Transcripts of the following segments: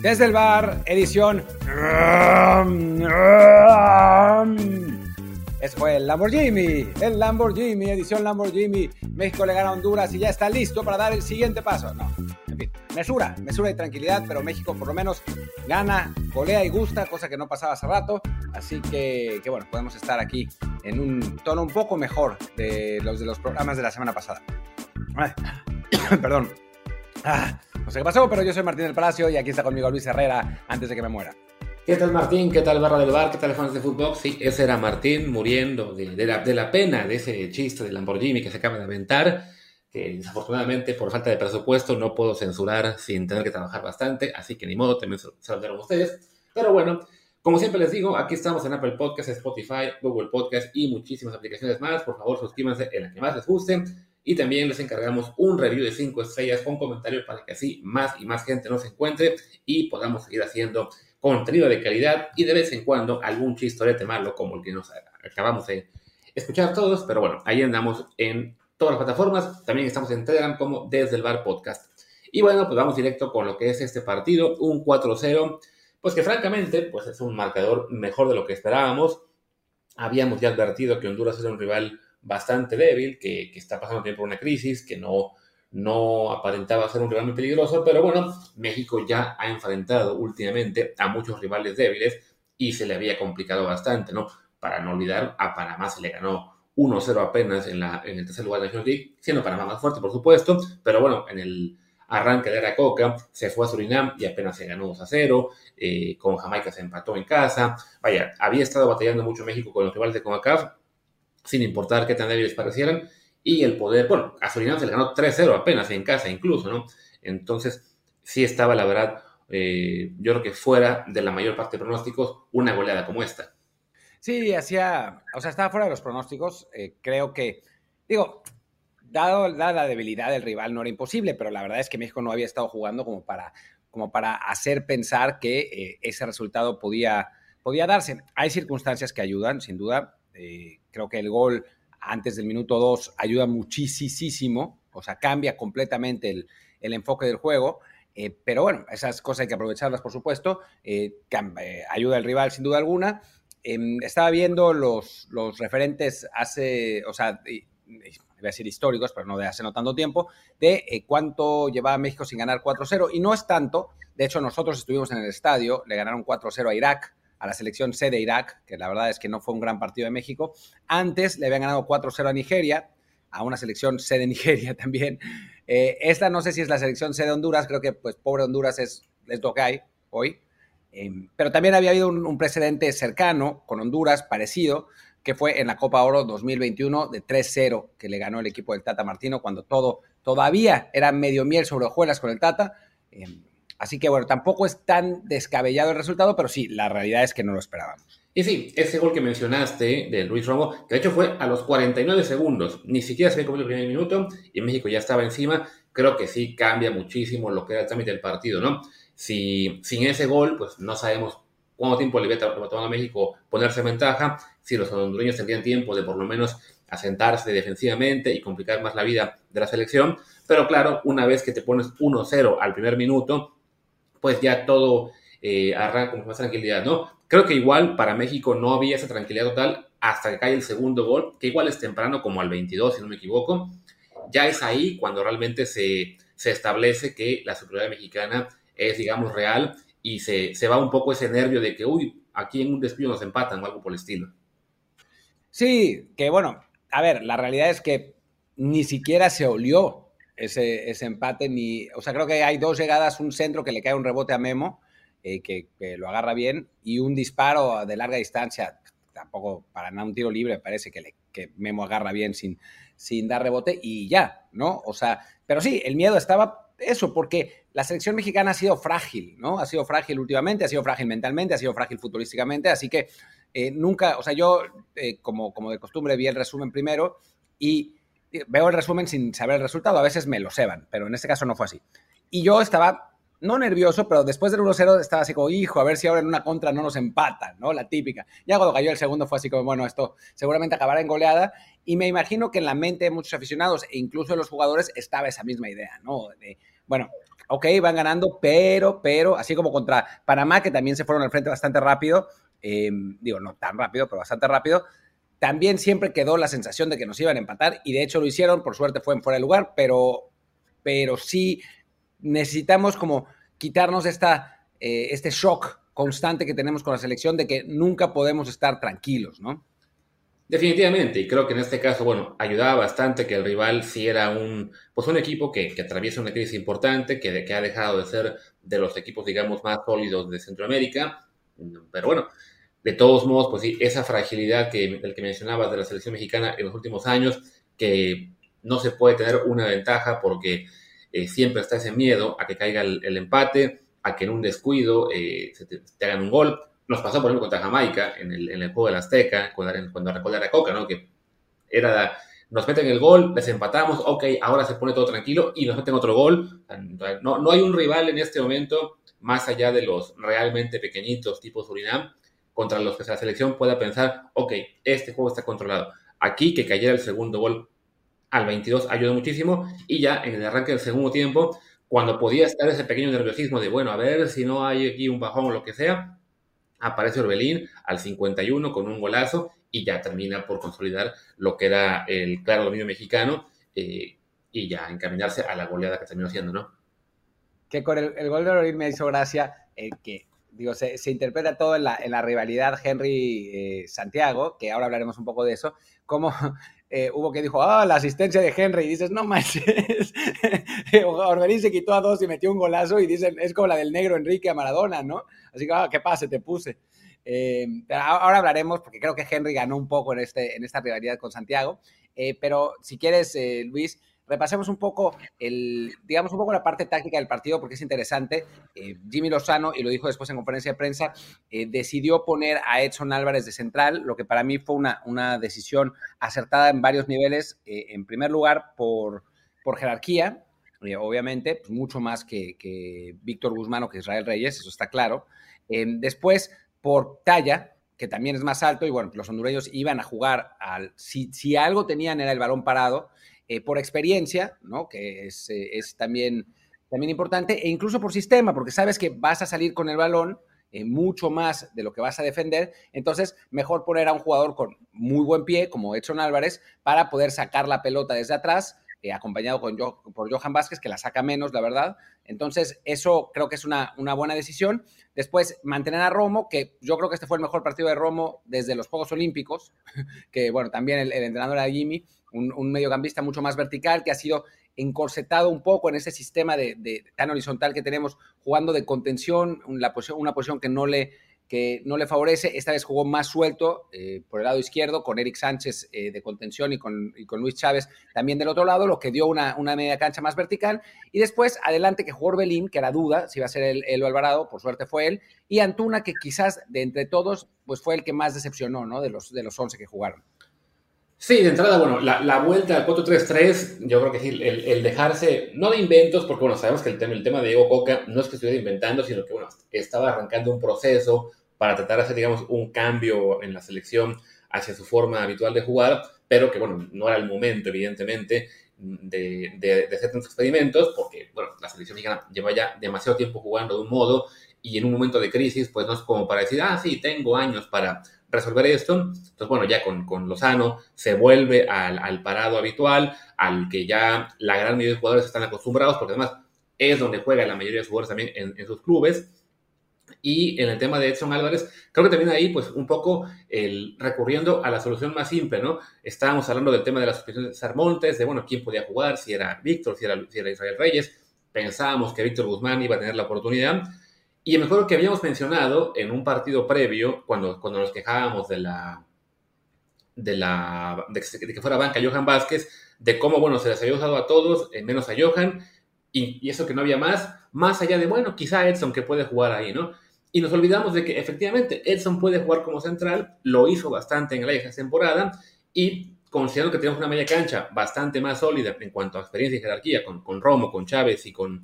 Desde el bar, edición. Ese fue el Lamborghini, el Lamborghini, edición Lamborghini. México le gana a Honduras y ya está listo para dar el siguiente paso. No, en fin, mesura, mesura y tranquilidad, pero México por lo menos gana, golea y gusta, cosa que no pasaba hace rato. Así que, que bueno, podemos estar aquí en un tono un poco mejor de los de los programas de la semana pasada. Perdón. Ah, sé qué pasó, pero yo soy Martín del Palacio y aquí está conmigo Luis Herrera antes de que me muera. ¿Qué tal Martín? ¿Qué tal Barra del Bar? ¿Qué tal fans de fútbol? Sí, ese era Martín muriendo de, de, la, de, la, pena de ese chiste del Lamborghini que se acaba de aventar, que desafortunadamente por falta de presupuesto no puedo censurar sin tener que trabajar bastante, así que ni modo, también dieron ustedes. Pero bueno, como siempre les digo, aquí estamos en Apple Podcasts, Spotify, Google Podcasts y muchísimas aplicaciones más. Por favor, suscríbanse en la que más les guste. Y también les encargamos un review de 5 estrellas con comentarios para que así más y más gente nos encuentre y podamos seguir haciendo contenido de calidad y de vez en cuando algún chistorete malo como el que nos acabamos de escuchar todos. Pero bueno, ahí andamos en todas las plataformas. También estamos en Telegram como Desde el Bar Podcast. Y bueno, pues vamos directo con lo que es este partido, un 4-0. Pues que francamente, pues es un marcador mejor de lo que esperábamos. Habíamos ya advertido que Honduras era un rival bastante débil, que, que está pasando tiempo por una crisis, que no, no aparentaba ser un rival muy peligroso, pero bueno, México ya ha enfrentado últimamente a muchos rivales débiles y se le había complicado bastante, ¿no? Para no olvidar, a Panamá se le ganó 1-0 apenas en, la, en el tercer lugar de la National League, siendo Panamá más fuerte, por supuesto, pero bueno, en el arranque de la Coca se fue a Surinam y apenas se ganó 2 0, eh, con Jamaica se empató en casa, vaya, había estado batallando mucho México con los rivales de CONCACAF, sin importar qué tan débiles parecieran, y el poder, bueno, a Surinam se le ganó 3-0 apenas en casa incluso, ¿no? Entonces, sí estaba, la verdad, eh, yo creo que fuera de la mayor parte de pronósticos, una goleada como esta. Sí, hacía, o sea, estaba fuera de los pronósticos, eh, creo que, digo, dado la debilidad del rival no era imposible, pero la verdad es que México no había estado jugando como para, como para hacer pensar que eh, ese resultado podía, podía darse. Hay circunstancias que ayudan, sin duda, creo que el gol antes del minuto 2 ayuda muchísimo, o sea, cambia completamente el, el enfoque del juego. Eh, pero bueno, esas cosas hay que aprovecharlas, por supuesto. Eh, eh, ayuda al rival, sin duda alguna. Em, estaba viendo los, los referentes hace, o sea, voy a decir históricos, pero no de hace no tanto tiempo, de cuánto llevaba México sin ganar 4-0. Y no es tanto. De hecho, nosotros estuvimos en el estadio, le ganaron 4-0 a Irak a la selección C de Irak, que la verdad es que no fue un gran partido de México. Antes le habían ganado 4-0 a Nigeria, a una selección C de Nigeria también. Eh, esta no sé si es la selección C de Honduras, creo que pues pobre Honduras es, es lo que hay hoy. Eh, pero también había habido un, precedente cercano con Honduras, parecido, que fue en la Copa Oro 2021 de 3-0, que le ganó el equipo del Tata Martino cuando todo todavía era medio miel sobre hojuelas con el Tata. Eh, Así que bueno, tampoco es tan descabellado el resultado, pero sí, la realidad es que no lo esperábamos. Y sí, ese gol que mencionaste de Luis Romo, que de hecho fue a los 49 segundos, ni siquiera se había comido el primer minuto y México ya estaba encima, creo que sí cambia muchísimo lo que era el trámite del partido, ¿no? Si sin ese gol, pues no sabemos cuánto tiempo le había tomado a México ponerse en ventaja, si los hondureños tendrían tiempo de por lo menos asentarse defensivamente y complicar más la vida de la selección, pero claro, una vez que te pones 1-0 al primer minuto, pues ya todo eh, arranca con más tranquilidad, ¿no? Creo que igual para México no había esa tranquilidad total hasta que cae el segundo gol, que igual es temprano, como al 22, si no me equivoco. Ya es ahí cuando realmente se, se establece que la superioridad mexicana es, digamos, real y se, se va un poco ese nervio de que, uy, aquí en un despido nos empatan o algo por el estilo. Sí, que bueno, a ver, la realidad es que ni siquiera se olió ese, ese, empate. Ni, o sea, creo que hay dos llegadas, un centro que le cae un rebote a Memo, eh, que, lo agarra bien, y un disparo de larga distancia, tampoco para nada un tiro libre, parece que, le, que Memo agarra bien sin, sin dar rebote y ya, ¿no? O sea, pero sí, el miedo estaba eso, porque la selección mexicana ha sido frágil, ¿no? Ha sido frágil últimamente, ha sido frágil mentalmente, ha sido frágil futbolísticamente, así que eh, nunca, o sea, yo eh, como, como de costumbre vi el resumen primero y veo el resumen sin saber el resultado, a veces me lo seban, pero en este caso no fue así. Y yo estaba, no nervioso, pero después del 1-0 estaba así como, hijo, a ver si ahora en una contra no nos empatan, ¿no? La típica. Ya cuando cayó el segundo fue así como, bueno, esto seguramente acabará en goleada. Y me imagino que en la mente de muchos aficionados e incluso de los jugadores estaba esa misma idea, ¿no? Bueno, ok, van ganando, pero, pero, así como contra Panamá, que también se fueron al frente bastante rápido, em, digo, no tan rápido, pero bastante rápido, también siempre quedó la sensación de que nos iban a empatar y de hecho lo hicieron, por suerte fue en fuera de lugar, pero, pero sí necesitamos como quitarnos esta, eh, este shock constante que tenemos con la selección de que nunca podemos estar tranquilos, ¿no? Definitivamente, y creo que en este caso, bueno, ayudaba bastante que el rival sí era un, pues un equipo que, que atraviesa una crisis importante, que, que ha dejado de ser de los equipos, digamos, más sólidos de Centroamérica, pero bueno, de todos modos, pues sí, esa fragilidad que, el que mencionabas de la selección mexicana en los últimos años, que no se puede tener una ventaja porque eh, siempre está ese miedo a que caiga el, empate, a que en un descuido eh, se te, hagan un gol, nos pasó, por ejemplo, contra Jamaica en el, en el juego del Azteca, cuando, cuando a Coca, ¿no? Que era, nos meten el gol, les empatamos, ok, ahora se pone todo tranquilo y nos meten otro gol. No, no hay un rival en este momento, más allá de los realmente pequeñitos tipo Surinam, contra los que la selección pueda pensar, ok, este juego está controlado. Aquí que cayera el segundo gol al 22 ayudó muchísimo y ya en el arranque del segundo tiempo, cuando podía estar ese pequeño nerviosismo de, bueno, a ver si no hay aquí un bajón o lo que sea, aparece Orbelín al 51 con un golazo y ya termina por consolidar lo que era el claro dominio mexicano eh, y ya encaminarse a la goleada que terminó haciendo, ¿no? Que con el, gol de Orbelín me hizo gracia eh, que, digo, se, interpreta todo en la, en la rivalidad Henry-Santiago, que ahora hablaremos un poco de eso, como eh, hubo que dijo, ah, la asistencia de Henry, y dices, no manches, Orbelín se quitó a dos y metió un golazo, y dicen, es como la del negro Enrique a Maradona, ¿no? Así que, ah, ¿qué pasa? Te puse. Eh, ahora hablaremos, porque creo que Henry ganó un poco en, este, en esta rivalidad con Santiago, eh, pero si quieres, Luis, repasemos un poco el, digamos, un poco la parte táctica del partido porque es interesante. Eh, Jimmy Lozano, y lo dijo después en conferencia de prensa, eh, decidió poner a Edson Álvarez de central, lo que para mí fue una, una decisión acertada en varios niveles. Eh, en primer lugar, por, por jerarquía, obviamente, pues mucho más que, que, Víctor Guzmán o que Israel Reyes, eso está claro. después, por talla, que también es más alto, y bueno, los hondureños iban a jugar al. Si, si algo tenían era el balón parado, eh, por experiencia, ¿no? que es, eh, es, también, también importante, e incluso por sistema, porque sabes que vas a salir con el balón eh, mucho más de lo que vas a defender, entonces mejor poner a un jugador con muy buen pie, como Edson Álvarez, para poder sacar la pelota desde atrás, acompañado con por Johan Vázquez, que la saca menos, la verdad. Entonces, eso creo que es una, una, buena decisión. Después, mantener a Romo, que yo creo que este fue el mejor partido de Romo desde los Juegos Olímpicos, que bueno, también el, entrenador era Jimmy, un, mediocampista mucho más vertical, que ha sido encorsetado un poco en ese sistema de, tan horizontal que tenemos, jugando de contención, una posición que no le que no le favorece. Esta vez jugó más suelto eh, por el lado izquierdo, con Eric Sánchez eh, de contención y con, Luis Chávez también del otro lado, lo que dio una, media cancha más vertical. Y después, adelante, que jugó Orbelín, que era duda si iba a ser el, el Alvarado, por suerte fue él. Y Antuna, que quizás de entre todos, pues fue el que más decepcionó, ¿no? De los, de los 11 que jugaron. Sí, de entrada, bueno, la, vuelta al 4-3-3, yo creo que sí, el, dejarse, no de inventos, porque bueno, sabemos que el tema, el tema de Diego Coca no es que estuviera inventando, sino que bueno, estaba arrancando un proceso para tratar de hacer, digamos, un cambio en la selección hacia su forma habitual de jugar, pero que bueno, no era el momento, evidentemente, de, de, de hacer tantos experimentos, porque bueno, la selección mexicana lleva ya demasiado tiempo jugando de un modo y en un momento de crisis, pues no es como para decir, ah, sí, tengo años para resolver esto. Entonces, bueno, ya con, con Lozano se vuelve al, parado habitual, al que ya la gran mayoría de jugadores están acostumbrados, porque además es donde juega la mayoría de jugadores también en, sus clubes. Y en el tema de Edson Álvarez, creo que también ahí, pues un poco el, recurriendo a la solución más simple, ¿no? Estábamos hablando del tema de las suspensiones de Sarmontes, de, bueno, quién podía jugar, si era Víctor, si era, si era Israel Reyes. Pensábamos que Víctor Guzmán iba a tener la oportunidad y me acuerdo que habíamos mencionado en un partido previo, cuando, cuando nos quejábamos de la, de, la, de que, fuera banca Johan Vázquez, de cómo, bueno, se les había usado a todos, eh, menos a Johan, y, eso que no había más, más allá de, bueno, quizá Edson que puede jugar ahí, ¿no? Y nos olvidamos de que efectivamente Edson puede jugar como central, lo hizo bastante en la vieja temporada, y considerando que tenemos una media cancha bastante más sólida en cuanto a experiencia y jerarquía con, con Romo, con Chávez y con,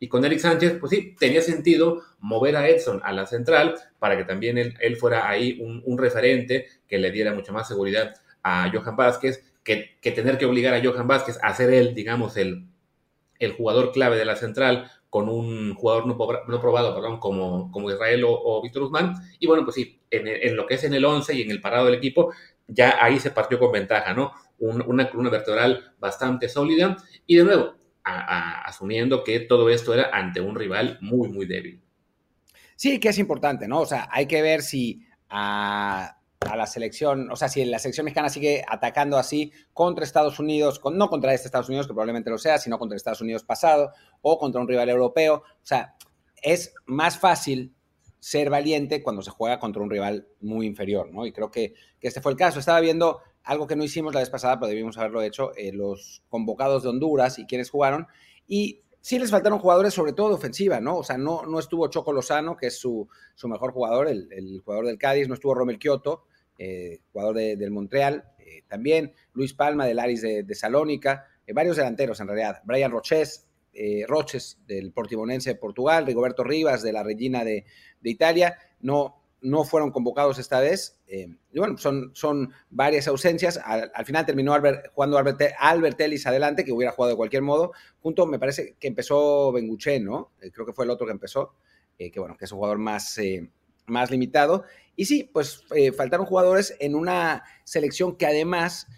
y con Eric Sánchez, pues sí, tenía sentido mover a Edson a la central para que también él, fuera ahí un, referente que le diera mucha más seguridad a Johan Vázquez, que, tener que obligar a Johan Vázquez a ser él, digamos, el, el jugador clave de la central con un jugador no, probado perdón, como, como Israel o, Víctor Guzmán. Y bueno, pues sí, en, lo que es en el 11 y en el parado del equipo, ya ahí se partió con ventaja, ¿no? una columna vertebral bastante sólida. Y de nuevo, asumiendo que todo esto era ante un rival muy, muy débil. Sí, que es importante, ¿no? O sea, hay que ver si a, la selección, o sea, si la selección mexicana sigue atacando así contra Estados Unidos, no contra este Estados Unidos, que probablemente lo sea, sino contra Estados Unidos pasado o contra un rival europeo. O sea, es más fácil ser valiente cuando se juega contra un rival muy inferior, ¿no? Y creo que, que este fue el caso. Estaba viendo algo que no hicimos la vez pasada, pero debimos haberlo hecho, eh, los convocados de Honduras y quienes jugaron. Y sí les faltaron jugadores, sobre todo de ofensiva, ¿no? O sea, no, no estuvo Choco Lozano, que es su, mejor jugador, el, jugador del Cádiz, no estuvo Romel Kioto, eh, jugador del Montreal, eh, también Luis Palma del Aris de, Salónica, varios delanteros en realidad, Brian Roches, Roches del Portimonense de Portugal, Rigoberto Rivas de la Regina de, de Italia, no, no fueron convocados esta vez. Eh, y bueno, son, son varias ausencias. Al, final terminó jugando Albert, Albert, Ellis adelante, que hubiera jugado de cualquier modo. Junto, me parece que empezó Benguche, ¿no? Eh, creo que fue el otro que empezó, eh, que bueno, que es un jugador más, más limitado. Y sí, pues faltaron jugadores en una selección que además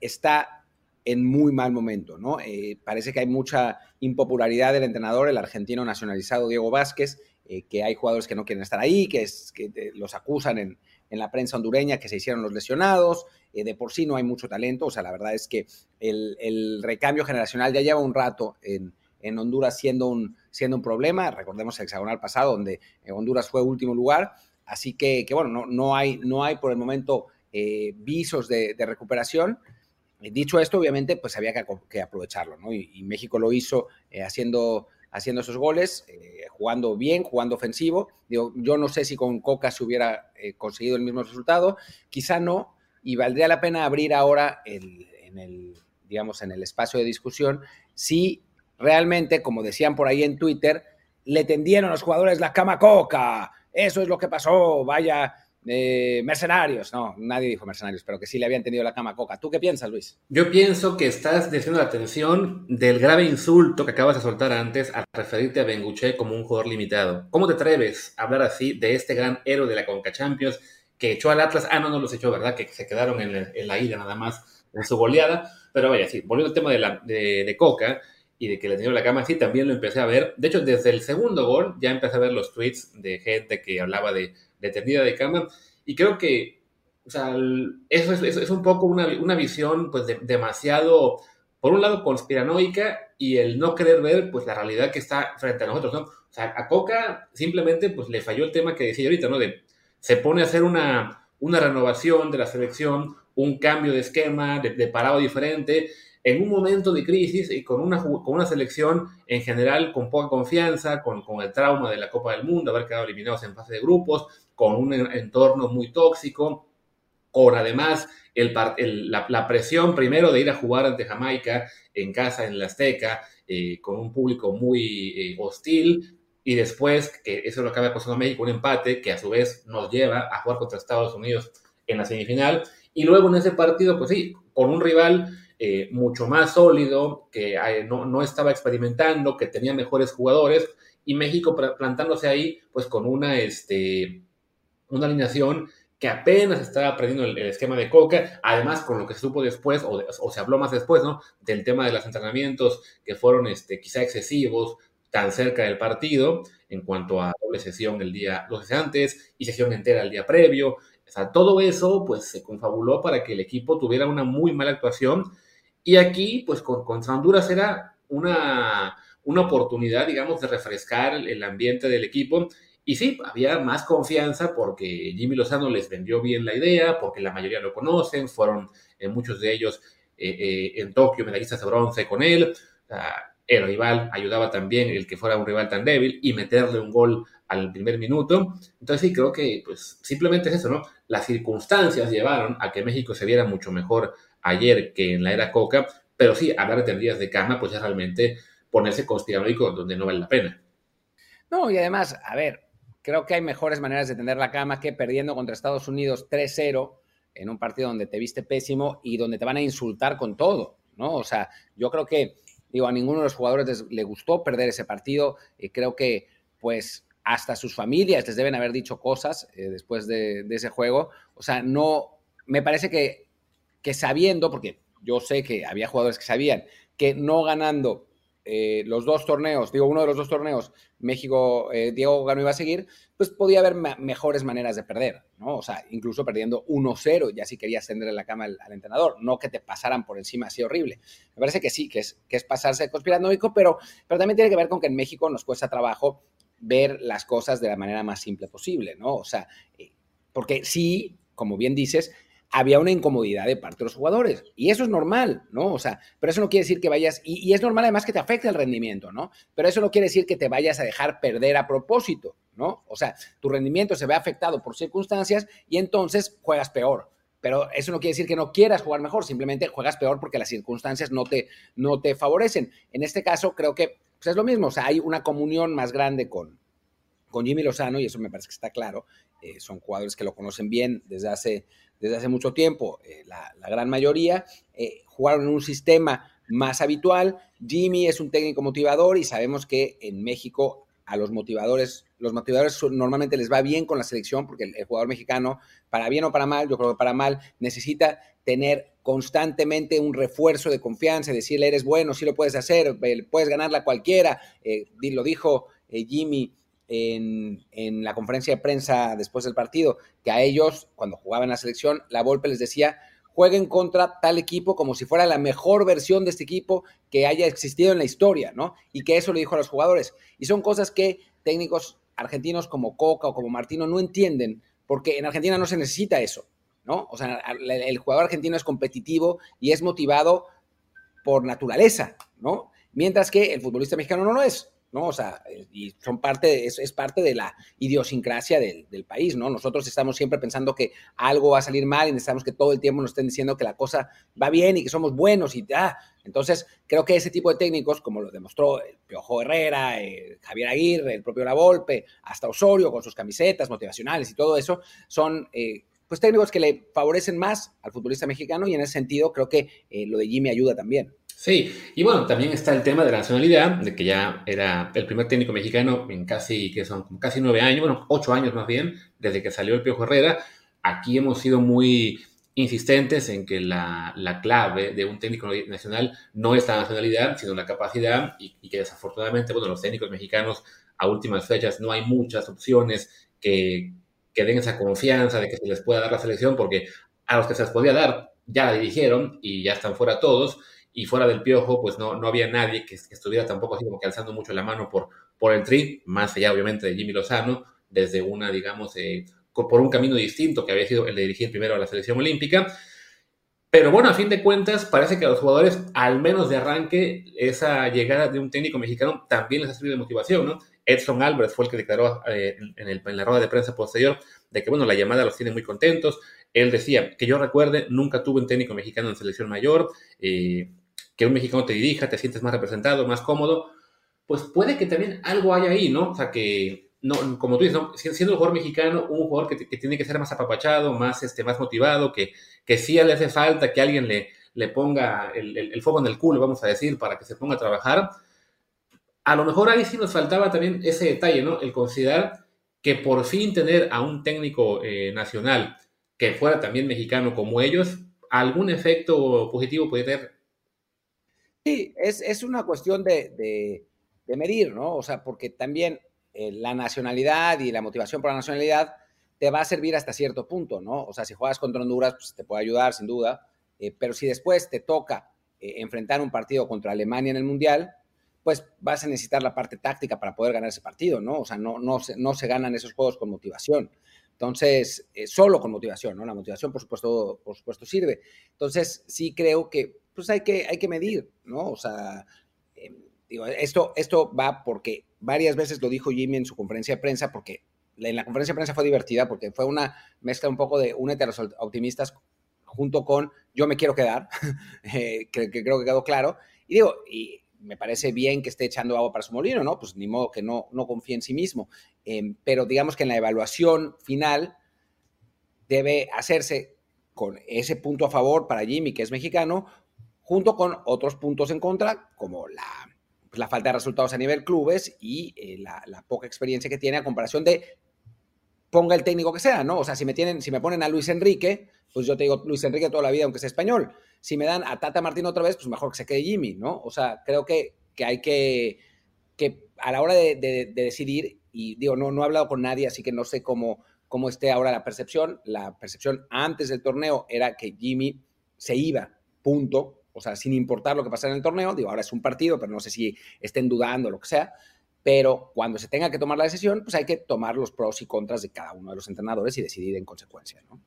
está en muy mal momento, ¿no? parece que hay mucha impopularidad del entrenador, el argentino nacionalizado Diego Vázquez, eh, que hay jugadores que no quieren estar ahí, que, que los acusan en, la prensa hondureña que se hicieron los lesionados, eh, de por sí no hay mucho talento, o sea, la verdad es que el, recambio generacional ya lleva un rato en, Honduras siendo un, problema, recordemos el hexagonal pasado donde eh, Honduras fue último lugar, así que, bueno, no, no, hay, no hay por el momento visos de, recuperación. Dicho esto, obviamente, pues había que, aprovecharlo, ¿no? Y, México lo hizo haciendo haciendo esos goles, eh, jugando bien, jugando ofensivo. Digo, yo no sé si con Coca se hubiera eh, conseguido el mismo resultado, quizá no, y valdría la pena abrir ahora en el, digamos, en el espacio de discusión si realmente, como decían por ahí en Twitter, le tendieron a los jugadores la cama Coca. Eso es lo que pasó, vaya, mercenarios. No, nadie dijo mercenarios, pero que sí le habían tenido la cama coca. ¿Tú qué piensas, Luis? Yo pienso que estás diciendo la atención del grave insulto que acabas de soltar antes al referirte a Benguche como un jugador limitado. ¿Cómo te atreves a hablar así de este gran héroe de la Conca Champions que echó al Atlas? Ah, no, no los echó, ¿verdad? Que se quedaron en la, ida nada más en su goleada. Pero vaya, sí, volviendo al tema de, la, Coca y de que le tenía la cama, sí, también lo empecé a ver. De hecho, desde el segundo gol ya empecé a ver los tweets de gente que hablaba de de tendida de cama. Y creo que, o sea, eso es, es, un poco una, una visión, pues, demasiado, por un lado, conspiranoica y el no querer ver, pues, la realidad que está frente a nosotros, ¿no? O sea, a Coca simplemente, pues, le falló el tema que decía ahorita, ¿no? De, se pone a hacer una, una renovación de la selección, un cambio de esquema, de, de parado diferente, en un momento de crisis y con una, con una selección en general con poca confianza, con, con, el trauma de la Copa del Mundo, haber quedado eliminados en fase de grupos, con un entorno muy tóxico, con además la, presión primero de ir a jugar ante Jamaica en casa, en la Azteca, eh, con un público muy eh, hostil, y después, que eso es lo había pasado a México, un empate que a su vez nos lleva a jugar contra Estados Unidos en la semifinal, y luego en ese partido, pues sí, con un rival eh, mucho más sólido, que eh, no, estaba experimentando, que tenía mejores jugadores, y México plantándose ahí, pues con una, este, una alineación que apenas estaba aprendiendo el, esquema de Coca, además con lo que se supo después, o, se habló más después, ¿no? Del tema de los entrenamientos que fueron este, quizá excesivos, tan cerca del partido, en cuanto a doble sesión el día, los días antes y sesión entera el día previo. O sea, todo eso pues se confabuló para que el equipo tuviera una muy mala actuación y aquí, pues con, contra Honduras era una, una oportunidad, digamos, de refrescar el, ambiente del equipo. Y sí, había más confianza porque Jimmy Lozano les vendió bien la idea, porque la mayoría lo conocen, fueron eh, muchos de ellos eh, eh, en Tokio medallistas de bronce con él. el rival ayudaba también el que fuera un rival tan débil y meterle un gol al primer minuto. Entonces sí, creo que pues simplemente es eso, ¿no? Las circunstancias llevaron a que México se viera mucho mejor ayer que en la era Coca, pero sí, hablar de tendrías de cama, pues es realmente ponerse conspiranoico donde no vale la pena. No, y además, a ver, creo que hay mejores maneras de tender la cama que perdiendo contra Estados Unidos 3-0 en un partido donde te viste pésimo y donde te van a insultar con todo, ¿no? O sea, yo creo que Digo, a ninguno de los jugadores le gustó perder ese partido. y creo que, pues, hasta sus familias les deben haber dicho cosas eh, después de, ese juego. O sea, no, me parece que, que sabiendo, porque yo sé que había jugadores que sabían que no ganando eh, los dos torneos, digo, uno de los dos torneos, México, eh, Diego Gano iba a seguir, pues podía haber mejores maneras de perder, ¿no? O sea, incluso perdiendo 1-0, ya si querías en la cama al, entrenador, no que te pasaran por encima así horrible. Me parece que sí, que es, que es pasarse de conspiranoico, pero, pero también tiene que ver con que en México nos cuesta trabajo ver las cosas de la manera más simple posible, ¿no? O sea, eh, porque sí, como bien dices, había una incomodidad de parte de los jugadores. Y eso es normal, ¿no? O sea, pero eso no quiere decir que vayas, y, es normal además que te afecte el rendimiento, ¿no? Pero eso no quiere decir que te vayas a dejar perder a propósito, ¿no? O sea, tu rendimiento se ve afectado por circunstancias y entonces juegas peor. Pero eso no quiere decir que no quieras jugar mejor, simplemente juegas peor porque las circunstancias no te, no te favorecen. En este caso, creo que pues, es lo mismo, o sea, hay una comunión más grande con, con Jimmy Lozano y eso me parece que está claro. Eh, son jugadores que lo conocen bien desde hace desde hace mucho tiempo, eh, la, gran mayoría, eh, jugaron en un sistema más habitual. Jimmy es un técnico motivador y sabemos que en México a los motivadores, los motivadores normalmente les va bien con la selección porque el, jugador mexicano, para bien o para mal, yo creo que para mal, necesita tener constantemente un refuerzo de confianza, decirle eres bueno, sí lo puedes hacer, puedes ganarla cualquiera, eh, lo dijo Jimmy en, la conferencia de prensa después del partido, que a ellos, cuando jugaban la selección, la Volpe les decía, jueguen contra tal equipo como si fuera la mejor versión de este equipo que haya existido en la historia, ¿no? Y que eso le dijo a los jugadores. Y son cosas que técnicos argentinos como Coca o como Martino no entienden, porque en Argentina no se necesita eso, ¿no? O sea, el jugador argentino es competitivo y es motivado por naturaleza, ¿no? Mientras que el futbolista mexicano no lo es. ¿No? O sea, y son parte, es, es parte de la idiosincrasia del, país, ¿no? Nosotros estamos siempre pensando que algo va a salir mal y necesitamos que todo el tiempo nos estén diciendo que la cosa va bien y que somos buenos y ah. Entonces, creo que ese tipo de técnicos, como lo demostró el Piojo Herrera, Javier Aguirre, el propio La Volpe, hasta Osorio con sus camisetas motivacionales y todo eso, son... Eh, pues técnicos que le favorecen más al futbolista mexicano y en ese sentido creo que eh, lo de Jimmy ayuda también. Sí, y bueno, también está el tema de la nacionalidad, de que ya era el primer técnico mexicano en casi, que son casi nueve años, bueno, ocho años más bien, desde que salió el Piojo Herrera. Aquí hemos sido muy insistentes en que la, clave de un técnico nacional no es la nacionalidad, sino la capacidad, y, que desafortunadamente, bueno, los técnicos mexicanos a últimas fechas no hay muchas opciones que, que den esa confianza de que se les pueda dar la selección, porque a los que se les podía dar ya la dirigieron y ya están fuera todos y fuera del piojo, pues no, no había nadie que, estuviera tampoco así como que alzando mucho la mano por, por el tri, más allá obviamente de Jimmy Lozano, desde una, digamos, eh, por un camino distinto que había sido el de dirigir primero a la selección olímpica. Pero bueno, a fin de cuentas, parece que a los jugadores, al menos de arranque, esa llegada de un técnico mexicano también les ha servido de motivación, ¿no? Edson Álvarez fue el que declaró eh, en, el, la rueda de prensa posterior de que, bueno, la llamada los tiene muy contentos. Él decía que yo recuerde, nunca tuve un técnico mexicano en selección mayor. Eh, que un mexicano te dirija, te sientes más representado, más cómodo, pues puede que también algo haya ahí, ¿no? O sea, que, no, como tú dices, siendo un jugador mexicano, un jugador que, tiene que ser más apapachado, más, este, más motivado, que, que sí le hace falta que alguien le, le ponga el, el, fuego en el culo, vamos a decir, para que se ponga a trabajar. A lo mejor ahí sí nos faltaba también ese detalle, ¿no? El considerar que por fin tener a un técnico eh, nacional que fuera también mexicano como ellos, algún efecto positivo puede tener Sí, es, una cuestión de, medir, ¿no? O sea, porque también eh, la nacionalidad y la motivación por la nacionalidad te va a servir hasta cierto punto, ¿no? O sea, si juegas contra Honduras, pues te puede ayudar, sin duda, eh, pero si después te toca enfrentar un partido contra Alemania en el Mundial, pues vas a necesitar la parte táctica para poder ganar ese partido, ¿no? O sea, no, no, se, no se ganan esos juegos con motivación. Entonces, solo con motivación, ¿no? La motivación, por supuesto, por supuesto, sirve. Entonces, sí creo que pues hay que, hay que medir, ¿no? O sea, em, digo, esto, esto va porque varias veces lo dijo Jimmy en su conferencia de prensa, porque en la conferencia de prensa fue divertida, porque fue una mezcla un poco de únete a los optimistas junto con yo me quiero quedar, eh, que, creo que quedó claro. Y digo, y me parece bien que esté echando agua para su molino, ¿no? Pues ni modo que no, no confíe en sí mismo. Em, pero digamos que en la evaluación final debe hacerse con ese punto a favor para Jimmy, que es mexicano, junto con otros puntos en contra, como la, pues, la falta de resultados a nivel clubes y eh, la, la, poca experiencia que tiene a comparación de ponga el técnico que sea, ¿no? O sea, si me, tienen, si me ponen a Luis Enrique, pues yo te digo Luis Enrique toda la vida, aunque sea español. Si me dan a Tata Martín otra vez, pues mejor que se quede Jimmy, ¿no? O sea, creo que, que hay que, que a la hora de, de, de, decidir, y digo, no, no he hablado con nadie, así que no sé cómo, cómo esté ahora la percepción. La percepción antes del torneo era que Jimmy se iba, punto. O sea, sin importar lo que pasara en el torneo, digo, ahora es un partido, pero no sé si estén dudando, lo que sea. Pero cuando se tenga que tomar la decisión, pues hay que tomar los pros y contras de cada uno de los entrenadores y decidir en consecuencia, ¿no?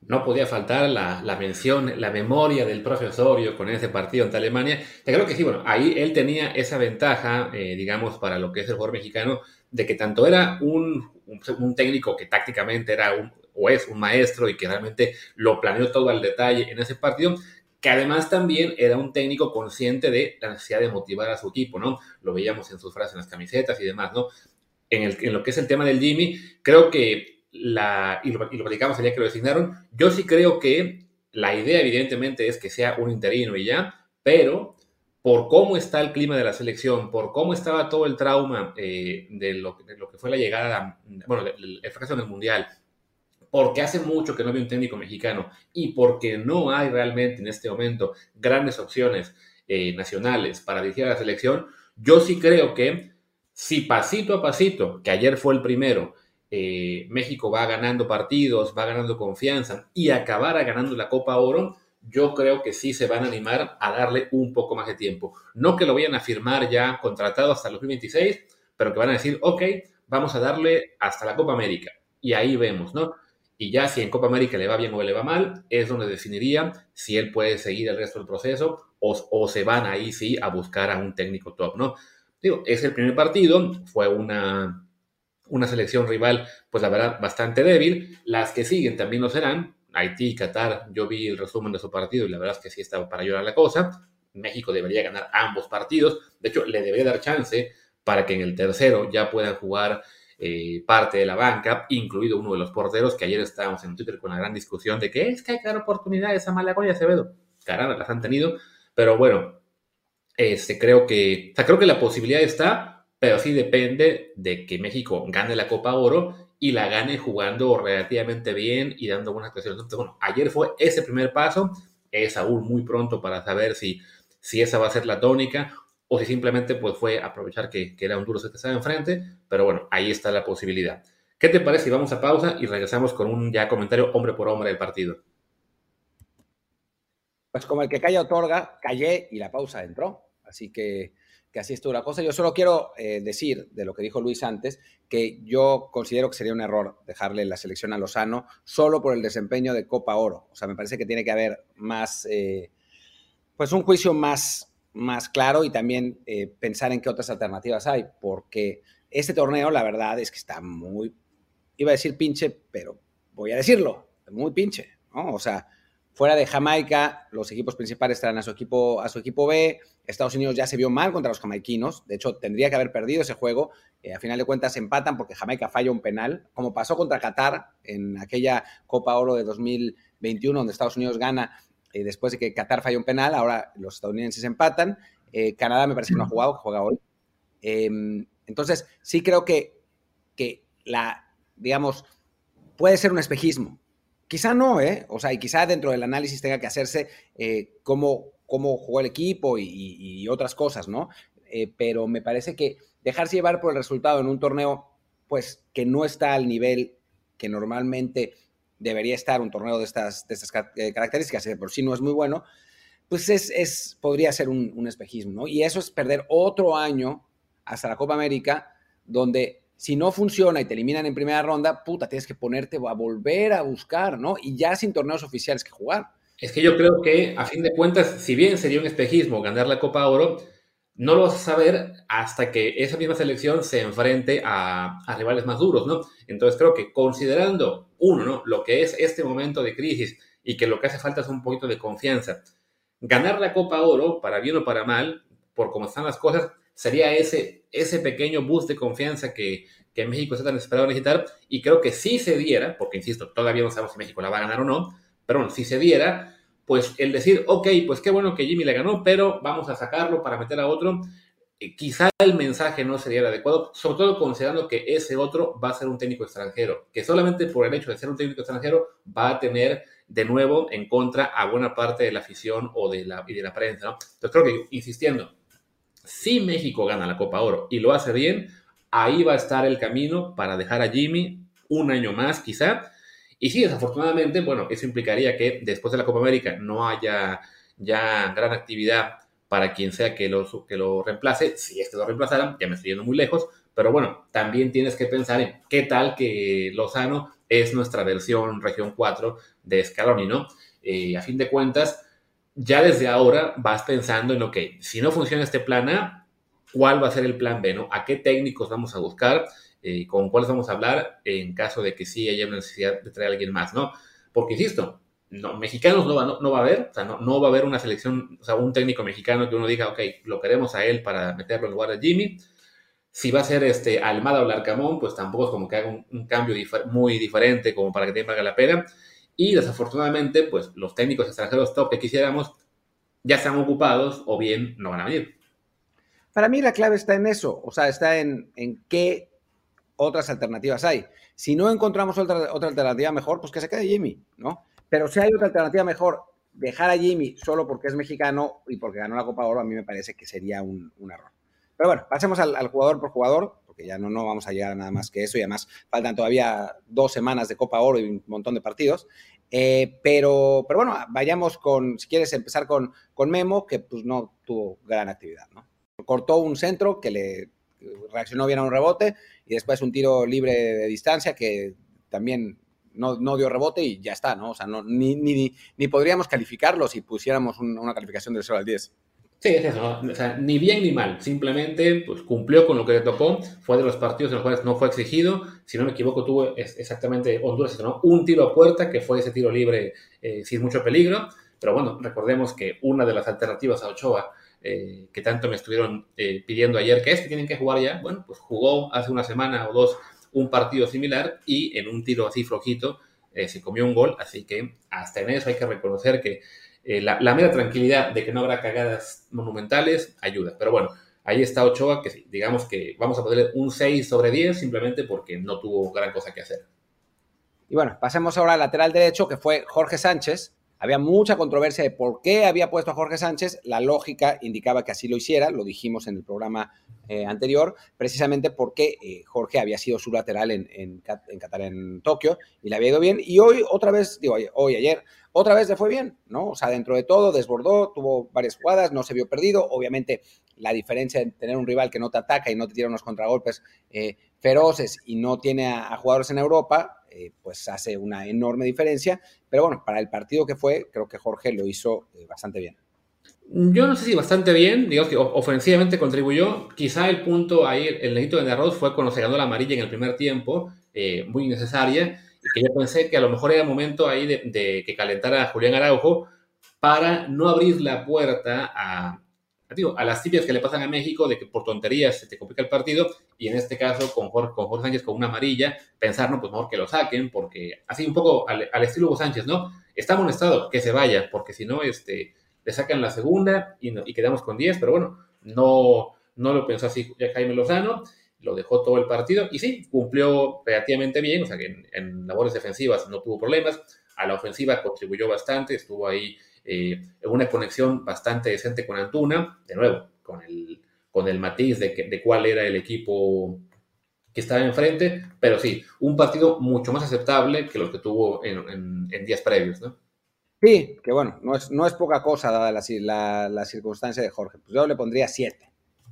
No podía faltar la, la mención, la memoria del profesorio con ese partido ante Alemania. Te creo que sí, bueno, ahí él tenía esa ventaja, eh, digamos, para lo que es el jugador mexicano, de que tanto era un, un, un técnico que tácticamente era un, o es un maestro y que realmente lo planeó todo al detalle en ese partido, que además también era un técnico consciente de la necesidad de motivar a su equipo, ¿no? Lo veíamos en sus frases en las camisetas y demás, ¿no? En, lo que es el tema del Jimmy, creo que la, y lo, y lo platicamos el día que lo designaron, yo sí creo que la idea evidentemente es que sea un interino y ya, pero por cómo está el clima de la selección, por cómo estaba todo el trauma eh, de, lo, de, lo, que fue la llegada, bueno, el fracaso en el Mundial, porque hace mucho que no había un técnico mexicano y porque no hay realmente en este momento grandes opciones eh, nacionales para dirigir a la selección, yo sí creo que si pasito a pasito, que ayer fue el primero, eh, México va ganando partidos, va ganando confianza y acabara ganando la Copa Oro, yo creo que sí se van a animar a darle un poco más de tiempo. No que lo vayan a firmar ya contratado hasta el 2026, pero que van a decir, ok, vamos a darle hasta la Copa América. Y ahí vemos, ¿no? Y ya si en Copa América le va bien o le va mal, es donde definiría si él puede seguir el resto del proceso o, o se van ahí sí a buscar a un técnico top, ¿no? Digo, es el primer partido, fue una, una selección rival, pues la verdad, bastante débil. Las que siguen también lo serán. Haití, Qatar, yo vi el resumen de su partido y la verdad es que sí estaba para llorar la cosa. México debería ganar ambos partidos. De hecho, le debería dar chance para que en el tercero ya puedan jugar eh, parte de la banca, incluido uno de los porteros, que ayer estábamos en Twitter con la gran discusión de que es que hay que dar oportunidades a Malagón y Acevedo. Caramba, las han tenido, pero bueno, este, creo, que, la posibilidad está, pero sí depende de que México gane la Copa Oro y la gane jugando relativamente bien y dando buenas actuaciones. Bueno, ayer fue ese primer paso, es aún muy pronto para saber si esa va a ser la tónica o si simplemente pues, fue aprovechar que, que era un duro que estaba enfrente, pero bueno, ahí está la posibilidad. ¿Qué te parece si vamos a pausa y regresamos con un ya comentario hombre por hombre del partido? Pues como el que calla otorga, callé y la pausa entró. Así que, que así estuvo la cosa. Yo solo quiero eh, decir de lo que dijo Luis antes, que yo considero que sería un error dejarle la selección a Lozano solo por el desempeño de Copa Oro. O sea, me parece que tiene que haber más, eh, pues un juicio más más claro y también eh, pensar en qué otras alternativas hay, porque este torneo, la verdad es que está muy, iba a decir pinche, pero voy a decirlo, muy pinche, ¿no? O sea, fuera de Jamaica, los equipos principales traen a su equipo, a su equipo B, Estados Unidos ya se vio mal contra los jamaiquinos, de hecho tendría que haber perdido ese juego, eh, a final de cuentas empatan porque Jamaica falla un penal, como pasó contra Qatar en aquella Copa Oro de 2021, donde Estados Unidos gana eh, después de que Qatar falló un penal, ahora los estadounidenses empatan. Eh, Canadá me parece que no ha jugado, que juega hoy. Eh, entonces, sí creo que, que la, digamos, puede ser un espejismo. Quizá no, ¿eh? O sea, y quizá dentro del análisis tenga que hacerse eh, cómo, cómo jugó el equipo y, y, y otras cosas, ¿no? Pero me parece que dejarse llevar por el resultado en un torneo, pues, que no está al nivel que normalmente debería estar un torneo de estas, de estas eh, características, que por sí no es muy bueno, pues es, es podría ser un, un, espejismo, ¿no? Y eso es perder otro año hasta la Copa América, donde si no funciona y te eliminan en primera ronda, puta, tienes que ponerte a volver a buscar, ¿no? Y ya sin torneos oficiales que jugar. Es que yo creo que, a fin de cuentas, si bien sería un espejismo ganar la Copa Oro, no lo vas a saber hasta que esa misma selección se enfrente a, rivales más duros, ¿no? Entonces creo que considerando, uno, ¿no? Lo que es este momento de crisis y que lo que hace falta es un poquito de confianza, ganar la Copa Oro, para bien o para mal, por cómo están las cosas, sería ese, ese pequeño boost de confianza que, que México está tan esperado necesitar y creo que si se diera, porque insisto, todavía no sabemos si México la va a ganar o no, pero si se diera, pues el decir, ok, pues qué bueno que Jimmy le ganó, pero vamos a sacarlo para meter a otro, eh, quizá el mensaje no sería el adecuado, sobre todo considerando que ese otro va a ser un técnico extranjero, que solamente por el hecho de ser un técnico extranjero va a tener de nuevo en contra a buena parte de la afición o de la, y de la prensa. Entonces creo que, insistiendo, si México gana la Copa Oro y lo hace bien, ahí va a estar el camino para dejar a Jimmy un año más quizá, y sí, desafortunadamente, bueno, eso implicaría que después de la Copa América no haya ya gran actividad para quien sea que lo, que lo reemplace, si es que lo reemplazaran, ya me estoy yendo muy lejos, pero bueno, también tienes que pensar en qué tal que Lozano es nuestra versión región 4 de Scaloni, ¿no? Eh, a fin de cuentas, ya desde ahora vas pensando en, ok, si no funciona este plan A, ¿cuál va a ser el plan B, ¿no? ¿A qué técnicos vamos a buscar? Eh, con cuáles vamos a hablar en caso de que sí haya una necesidad de traer a alguien más, ¿no? Porque, insisto, no, mexicanos no va, no, va a haber, o sea, no, no, va a haber una selección, o sea, un técnico mexicano que uno diga, ok, lo queremos a él para meterlo en lugar de Jimmy. Si va a ser este Almada o Larcamón, pues tampoco es como que haga un, cambio muy diferente como para que te valga la pena. Y desafortunadamente, pues los técnicos extranjeros top que quisiéramos ya están ocupados o bien no van a venir. Para mí la clave está en eso, o sea, está en, en qué otras alternativas hay. Si no encontramos otra, otra alternativa mejor, pues que se quede Jimmy, ¿no? Pero si hay otra alternativa mejor, dejar a Jimmy solo porque es mexicano y porque ganó la Copa Oro, a mí me parece que sería un, error. Pero bueno, pasemos al, jugador por jugador, porque ya no, no vamos a llegar a nada más que eso y además faltan todavía dos semanas de Copa Oro y un montón de partidos. Eh, pero, pero bueno, vayamos con, si quieres empezar con, con Memo, que pues no tuvo gran actividad, ¿no? Cortó un centro que le reaccionó bien a un rebote y después un tiro libre de distancia que también no, dio rebote y ya está, ¿no? O sea, no, ni, ni, ni podríamos calificarlo si pusiéramos una calificación del 0 al 10. Sí, es eso, ni bien ni mal, simplemente pues, cumplió con lo que le tocó, fue de los partidos en los cuales no fue exigido, si no me equivoco tuvo exactamente Honduras, ¿no? un tiro a puerta, que fue ese tiro libre eh, sin mucho peligro, pero bueno, recordemos que una de las alternativas a Ochoa eh, que tanto me estuvieron eh, pidiendo ayer, que es que tienen que jugar ya, bueno, pues jugó hace una semana o dos un partido similar y en un tiro así flojito eh, se comió un gol, así que hasta en eso hay que reconocer que la, la, mera tranquilidad de que no habrá cagadas monumentales ayuda, pero bueno, ahí está Ochoa, que digamos que vamos a ponerle un 6 sobre 10 simplemente porque no tuvo gran cosa que hacer. Y bueno, pasemos ahora al lateral derecho, que fue Jorge Sánchez, había mucha controversia de por qué había puesto a Jorge Sánchez. La lógica indicaba que así lo hiciera, lo dijimos en el programa eh, anterior, precisamente porque eh, Jorge había sido su lateral en, en, Qatar, en Tokio, y le había ido bien. Y hoy, otra vez, digo, hoy, ayer, otra vez le fue bien, ¿no? O sea, dentro de todo, desbordó, tuvo varias jugadas, no se vio perdido. Obviamente, la diferencia de tener un rival que no te ataca y no te tira unos contragolpes eh, feroces y no tiene a jugadores en Europa, eh, pues hace una enorme diferencia. Pero bueno, para el partido que fue, creo que Jorge lo hizo eh, bastante bien. Yo no sé si bastante bien, digamos que ofensivamente contribuyó. Quizá el punto ahí, el negrito de arroz fue cuando se ganó la amarilla en el primer tiempo, eh, muy necesaria, y que yo pensé que a lo mejor era momento ahí de, de que calentara a Julián Araujo para no abrir la puerta a, a las tibias que le pasan a México de que por tonterías se te complica el partido y en este caso con Jorge, Sánchez con una amarilla, pensar, no, pues mejor que lo saquen porque así un poco al, estilo Hugo Sánchez, ¿no? Está amonestado, que se vaya, porque si no, este, le sacan la segunda y, y quedamos con 10, pero bueno, no, no lo pensó así Jaime Lozano, lo dejó todo el partido y sí, cumplió relativamente bien, o sea que en, en labores defensivas no tuvo problemas, a la ofensiva contribuyó bastante, estuvo ahí eh, una conexión bastante decente con Antuna, de nuevo, con el, con el matiz de, que, de cuál era el equipo que estaba enfrente, pero sí, un partido mucho más aceptable que los que tuvo en, días previos, ¿no? Sí, que bueno, no es, no es poca cosa dada la, la, circunstancia de Jorge. Pues yo le pondría 7.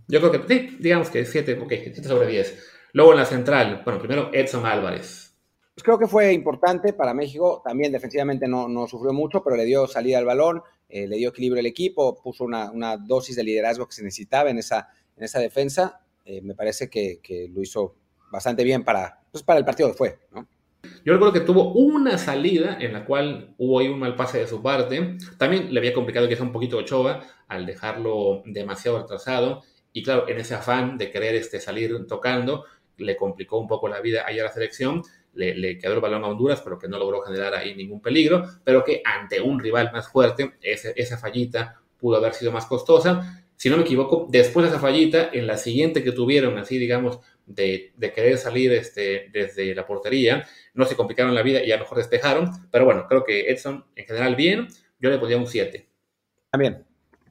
Yo creo que, sí, digamos que 7, ok, 7 sobre 10. Luego en la central, bueno, primero Edson Álvarez. Pues creo que fue importante para México. También defensivamente no, sufrió mucho, pero le dio salida al balón, eh, le dio equilibrio al equipo, puso una, dosis de liderazgo que se necesitaba en esa, en esa defensa. Eh, me parece que, lo hizo bastante bien para, pues para el partido fue. ¿no? Yo recuerdo que tuvo una salida en la cual hubo ahí un mal pase de su parte. También le había complicado sea un poquito Ochoa al dejarlo demasiado retrasado. Y claro, en ese afán de querer este, salir tocando, le complicó un poco la vida ahí a la selección le, quedó el balón a Honduras, pero que no logró generar ahí ningún peligro, pero que ante un rival más fuerte, esa fallita pudo haber sido más costosa. Si no me equivoco, después de esa fallita, en la siguiente que tuvieron, así digamos, de, querer salir este, desde la portería, no se complicaron la vida y a lo mejor despejaron, pero bueno, creo que Edson en general bien, yo le pondría un 7. También,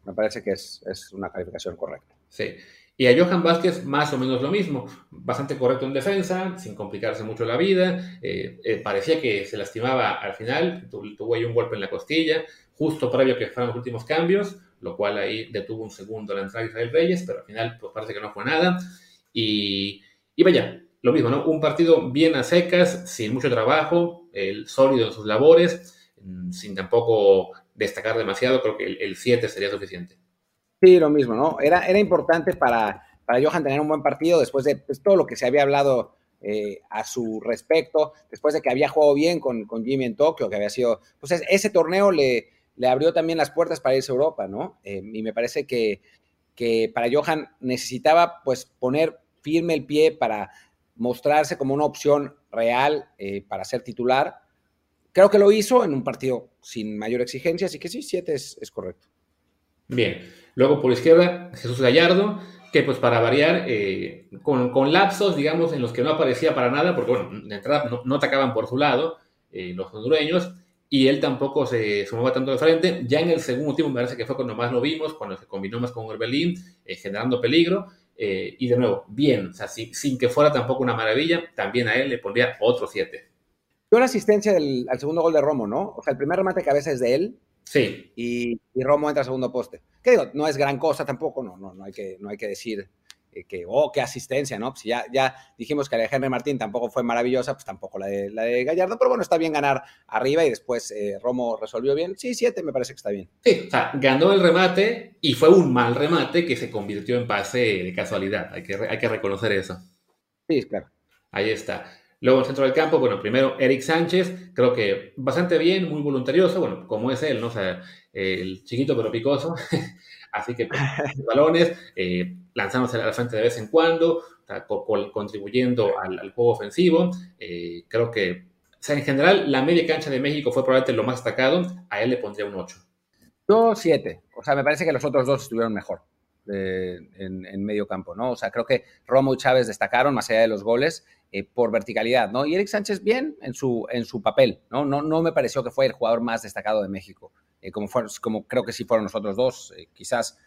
me parece que es, es una calificación correcta. Sí. Y a Johan Vázquez más o menos lo mismo, bastante correcto en defensa, sin complicarse mucho la vida, eh, eh, parecía que se lastimaba al final, tuvo ahí un golpe en la costilla, justo previo a que fueran los últimos cambios, lo cual ahí detuvo un segundo la entrada de Israel Reyes, pero al final pues parece que no fue nada. Y, y vaya, lo mismo, ¿no? Un partido bien a secas, sin mucho trabajo, el sólido en sus labores, mm, sin tampoco destacar demasiado, creo que el 7 sería suficiente. Sí, lo mismo, ¿no? Era, era importante para, para Johan tener un buen partido después de pues, todo lo que se había hablado eh, a su respecto, después de que había jugado bien con, con, Jimmy en Tokio, que había sido, pues ese torneo le, le abrió también las puertas para irse a Europa, ¿no? Eh, y me parece que, que para Johan necesitaba pues poner firme el pie para mostrarse como una opción real eh, para ser titular. Creo que lo hizo en un partido sin mayor exigencia, así que sí, siete es, es correcto. Bien, luego por izquierda Jesús Gallardo, que pues para variar, eh, con, lapsos, digamos, en los que no aparecía para nada, porque bueno, de entrada no, atacaban por su lado eh, los hondureños, y él tampoco se sumaba tanto de frente. Ya en el segundo tiempo me parece que fue cuando más lo vimos, cuando se combinó más con Orbelín, eh, generando peligro, y de nuevo, bien, o sea, sin, que fuera tampoco una maravilla, también a él le pondría otro 7. Una asistencia al segundo gol de Romo, ¿no? O sea, el primer remate de cabeza es de él, Sí. Y, Romo entra a segundo poste. Que digo, no es gran cosa tampoco, no, no, no, hay, que, no hay que decir eh, que, oh, qué asistencia, ¿no? Pues ya, ya dijimos que la de Henry Martín tampoco fue maravillosa, pues tampoco la de, la de Gallardo, pero bueno, está bien ganar arriba y después eh, Romo resolvió bien. Sí, siete me parece que está bien. Sí, o sea, ganó el remate y fue un mal remate que se convirtió en pase de casualidad. Hay que, hay que reconocer eso. Sí, claro. Ahí está. Luego en el centro del campo, bueno, primero Eric Sánchez, creo que bastante bien, muy voluntarioso, bueno, como es él, ¿no? O sea, el chiquito pero picoso, así que pues, balones, eh, lanzándose a la frente de vez en cuando, contribuyendo al, juego ofensivo, eh, creo que, o sea, en general, la media cancha de México fue probablemente lo más destacado, a él le pondría un 8. Yo 7, o sea, me parece que los otros dos estuvieron mejor. Eh, en, en, medio campo, ¿no? O sea, creo que Romo y Chávez destacaron más allá de los goles eh, por verticalidad, ¿no? Y Eric Sánchez bien en su, en su papel, ¿no? ¿no? No me pareció que fue el jugador más destacado de México, eh, como, fue, como creo que sí fueron nosotros dos, eh, quizás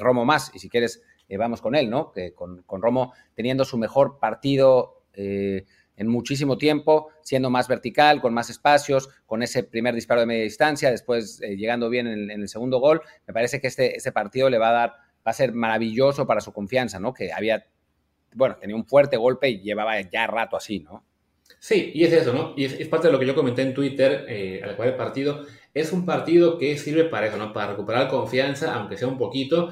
Romo más, y si quieres vamos con él, ¿no? Que con, con Romo teniendo su mejor partido en muchísimo tiempo, siendo más vertical, con más espacios, con ese primer disparo de media distancia, después llegando bien en, en, el segundo gol, me parece que este, este partido le va a dar, va a ser maravilloso para su confianza, ¿no? Que había bueno, tenía un fuerte golpe y llevaba ya rato así, ¿no? Sí, y es eso, ¿no? Y es, parte de lo que yo comenté en Twitter eh, al cual el partido. Es un partido que sirve para eso, ¿no? Para recuperar confianza, aunque sea un poquito.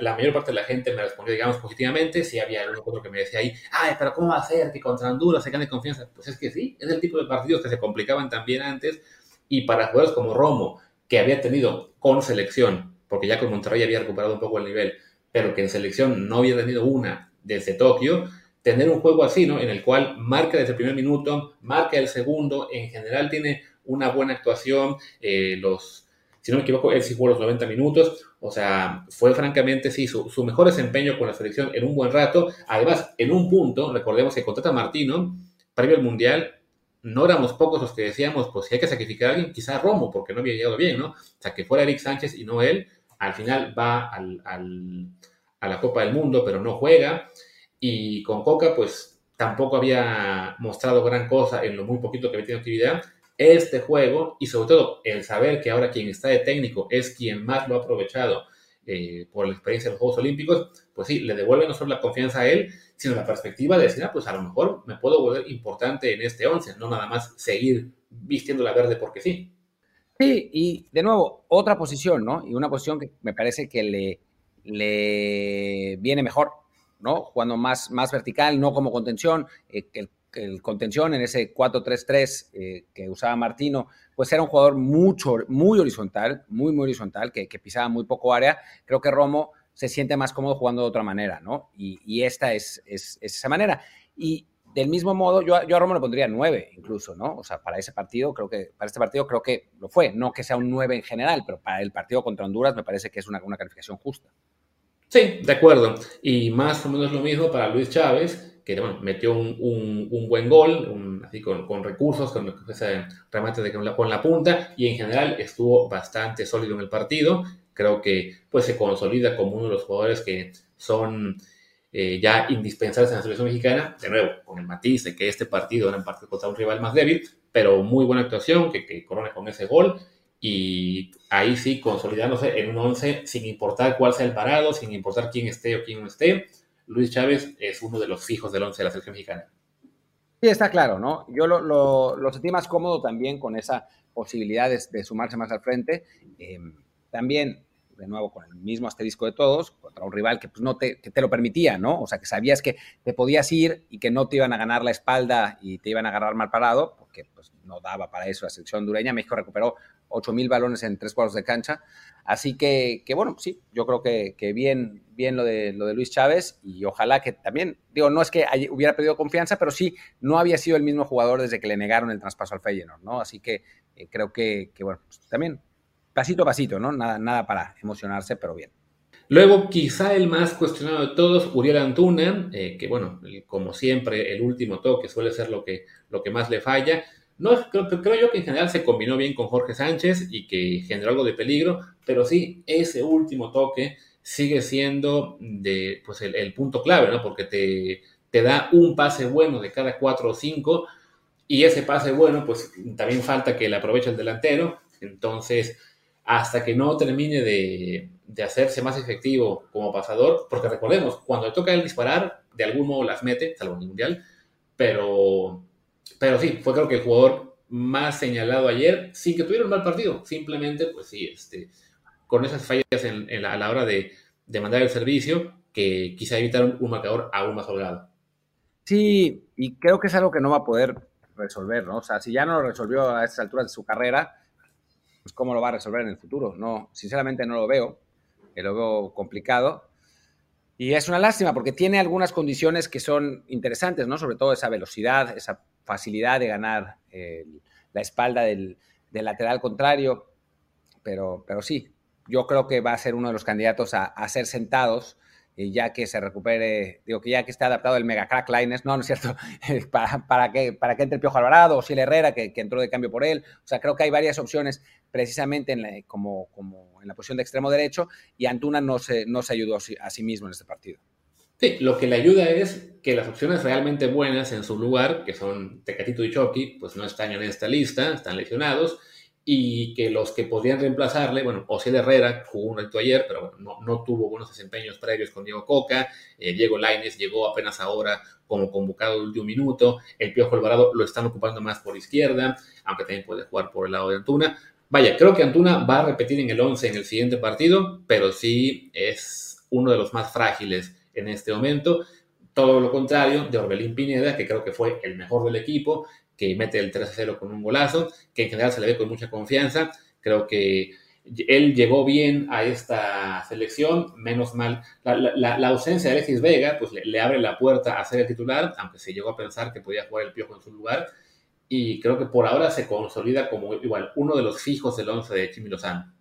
La mayor parte de la gente me respondió, digamos, positivamente. Si había algún otro que me decía ahí, ay, pero ¿cómo va a ser que contra Honduras se gane confianza? Pues es que sí, es el tipo de partidos que se complicaban también antes. Y para jugadores como Romo, que había tenido con selección, porque ya con Monterrey había recuperado un poco el nivel, pero que en selección no había tenido una desde Tokio, tener un juego así, ¿no? En el cual marca desde el primer minuto, marca el segundo, en general tiene una buena actuación, eh, los, si no me equivoco, él sí jugó los 90 minutos, o sea, fue francamente, sí, su, mejor desempeño con la selección en un buen rato, además, en un punto, recordemos que contrata a Martino, previo al Mundial, no éramos pocos los que decíamos, pues si hay que sacrificar a alguien, quizá Romo, porque no había llegado bien, ¿no? O sea, que fuera Eric Sánchez y no él, al final va al a la Copa del Mundo, pero no juega. Y con Coca, pues tampoco había mostrado gran cosa en lo muy poquito que había tenido actividad. Este juego, y sobre todo el saber que ahora quien está de técnico es quien más lo ha aprovechado eh, por la experiencia de los Juegos Olímpicos, pues sí, le devuelve no solo la confianza a él, sino la perspectiva de decir, ah, pues a lo mejor me puedo volver importante en este 11, no nada más seguir vistiendo la verde porque sí. Sí, y de nuevo, otra posición, ¿no? Y una posición que me parece que le, le viene mejor, ¿no? Jugando más, más vertical, no como contención. Eh, el, contención en ese 4-3-3 eh, que usaba Martino, pues era un jugador mucho, muy horizontal, muy, muy horizontal, que, pisaba muy poco área. Creo que Romo se siente más cómodo jugando de otra manera, ¿no? Y, esta es, es, esa manera. Y del mismo modo, yo, yo a Romo le pondría 9 incluso, ¿no? O sea, para ese partido, creo que, para este partido creo que lo fue. No que sea un 9 en general, pero para el partido contra Honduras me parece que es una, una calificación justa. Sí, de acuerdo. Y más o menos lo mismo para Luis Chávez, que bueno, metió un, un, buen gol, así con, con, recursos, con ese remate de, con, la, con la punta, y en general estuvo bastante sólido en el partido. Creo que pues se consolida como uno de los jugadores que son eh, ya indispensables en la selección mexicana, de nuevo, con el matiz de que este partido era en parte contra un rival más débil, pero muy buena actuación, que, que corona con ese gol, y ahí sí consolidándose en un 11 sin importar cuál sea el parado, sin importar quién esté o quién no esté. Luis Chávez es uno de los fijos del 11 de la selección mexicana. Sí, está claro, ¿no? Yo lo, lo, sentí más cómodo también con esa posibilidad de, sumarse más al frente. Eh, también de nuevo con el mismo asterisco de todos, contra un rival que pues, no te, que te lo permitía, ¿no? O sea, que sabías que te podías ir y que no te iban a ganar la espalda y te iban a agarrar mal parado, porque pues, no daba para eso la selección hondureña. México recuperó 8.000 balones en tres cuadros de cancha. Así que, bueno, sí, yo creo que, bien, bien lo de, lo de Luis Chávez y ojalá que también, digo, no es que hubiera perdido confianza, pero sí, no había sido el mismo jugador desde que le negaron el traspaso al Feyenoord, ¿no? Así que eh, creo que, que bueno, pues, también pasito a pasito, ¿no? Nada, nada para emocionarse, pero bien. Luego, quizá el más cuestionado de todos, Uriel Antuna, eh, que bueno, como siempre, el último toque suele ser lo que, lo que más le falla. No, creo, creo, yo que en general se combinó bien con Jorge Sánchez y que generó algo de peligro, pero sí, ese último toque sigue siendo de, pues el, punto clave, ¿no? Porque te, te da un pase bueno de cada cuatro o cinco y ese pase bueno, pues también falta que le aproveche el delantero. Entonces, hasta que no termine de, hacerse más efectivo como pasador, porque recordemos, cuando le toca el disparar, de algún modo las mete, salvo en el Mundial, pero, pero sí, fue creo que el jugador más señalado ayer, sin que tuviera un mal partido, simplemente, pues sí, este, con esas fallas a la hora de, mandar el servicio, que quizá evitaron un marcador aún más holgado. Sí, y creo que es algo que no va a poder resolver, ¿no? O sea, si ya no lo resolvió a estas alturas de su carrera, pues cómo lo va a resolver en el futuro. No, sinceramente no lo veo, lo veo complicado. Y es una lástima porque tiene algunas condiciones que son interesantes, ¿no? Sobre todo esa velocidad, esa facilidad de ganar eh, la espalda del, lateral contrario. Pero, pero sí, yo creo que va a ser uno de los candidatos a, ser sentados y ya que se recupere, digo que ya que esté adaptado el mega crack Lines, no, no es cierto, para, para, que, para que entre el Piojo Alvarado o Siel Herrera, que, que, entró de cambio por él. O sea, creo que hay varias opciones precisamente en la, como, como en la posición de extremo derecho y Antuna no se, no se ayudó a sí mismo en este partido. Sí, lo que le ayuda es que las opciones realmente buenas en su lugar, que son Tecatito y Chucky, pues no están en esta lista, están lesionados y que los que podrían reemplazarle, bueno, Osiel Herrera jugó un reto ayer, pero no, no, tuvo buenos desempeños previos con Diego Coca, eh, Diego Laines llegó apenas ahora como convocado de último minuto, el Piojo Alvarado lo están ocupando más por izquierda, aunque también puede jugar por el lado de Antuna. Vaya, creo que Antuna va a repetir en el 11 en el siguiente partido, pero sí es uno de los más frágiles en este momento. Todo lo contrario de Orbelín Pineda, que creo que fue el mejor del equipo, que mete el 3-0 con un golazo, que en general se le ve con mucha confianza. Creo que él llegó bien a esta selección, menos mal. La, ausencia de Alexis Vega pues le, abre la puerta a ser el titular, aunque se llegó a pensar que podía jugar el Piojo en su lugar. Y creo que por ahora se consolida como igual uno de los fijos del 11 de Chimi Lozano.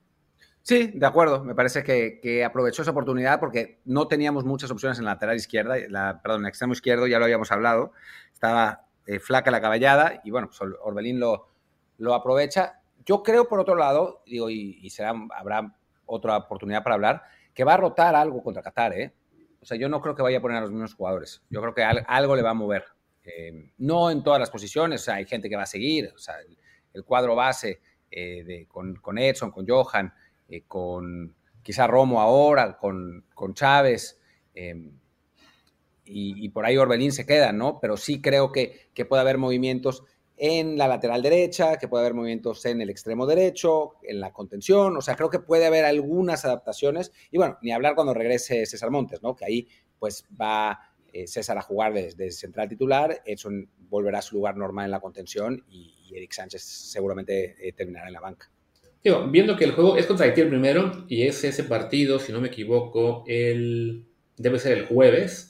Sí, de acuerdo. Me parece que, aprovechó esa oportunidad porque no teníamos muchas opciones en la lateral izquierda, la, perdón, en el extremo izquierdo, ya lo habíamos hablado. Estaba eh, flaca la caballada y bueno, pues Orbelín lo, lo aprovecha. Yo creo, por otro lado, digo, y, será, habrá otra oportunidad para hablar, que va a rotar algo contra Qatar, ¿eh? O sea, yo no creo que vaya a poner a los mismos jugadores. Yo creo que algo le va a mover. Eh, no en todas las posiciones, hay gente que va a seguir, o sea, el, cuadro base eh, con, con, Edson, con Johan, con quizá Romo ahora, con, con Chávez y, por ahí Orbelín se queda, ¿no? Pero sí creo que, que puede haber movimientos en la lateral derecha, que puede haber movimientos en el extremo derecho, en la contención, o sea, creo que puede haber algunas adaptaciones. Y bueno, ni hablar cuando regrese César Montes, ¿no? Que ahí pues va eh, César a jugar desde, central titular, Edson volverá a su lugar normal en la contención y, Eric Sánchez seguramente eh, terminará en la banca. Viendo que el juego es contra Haití el primero y es ese partido, si no me equivoco, el debe ser el jueves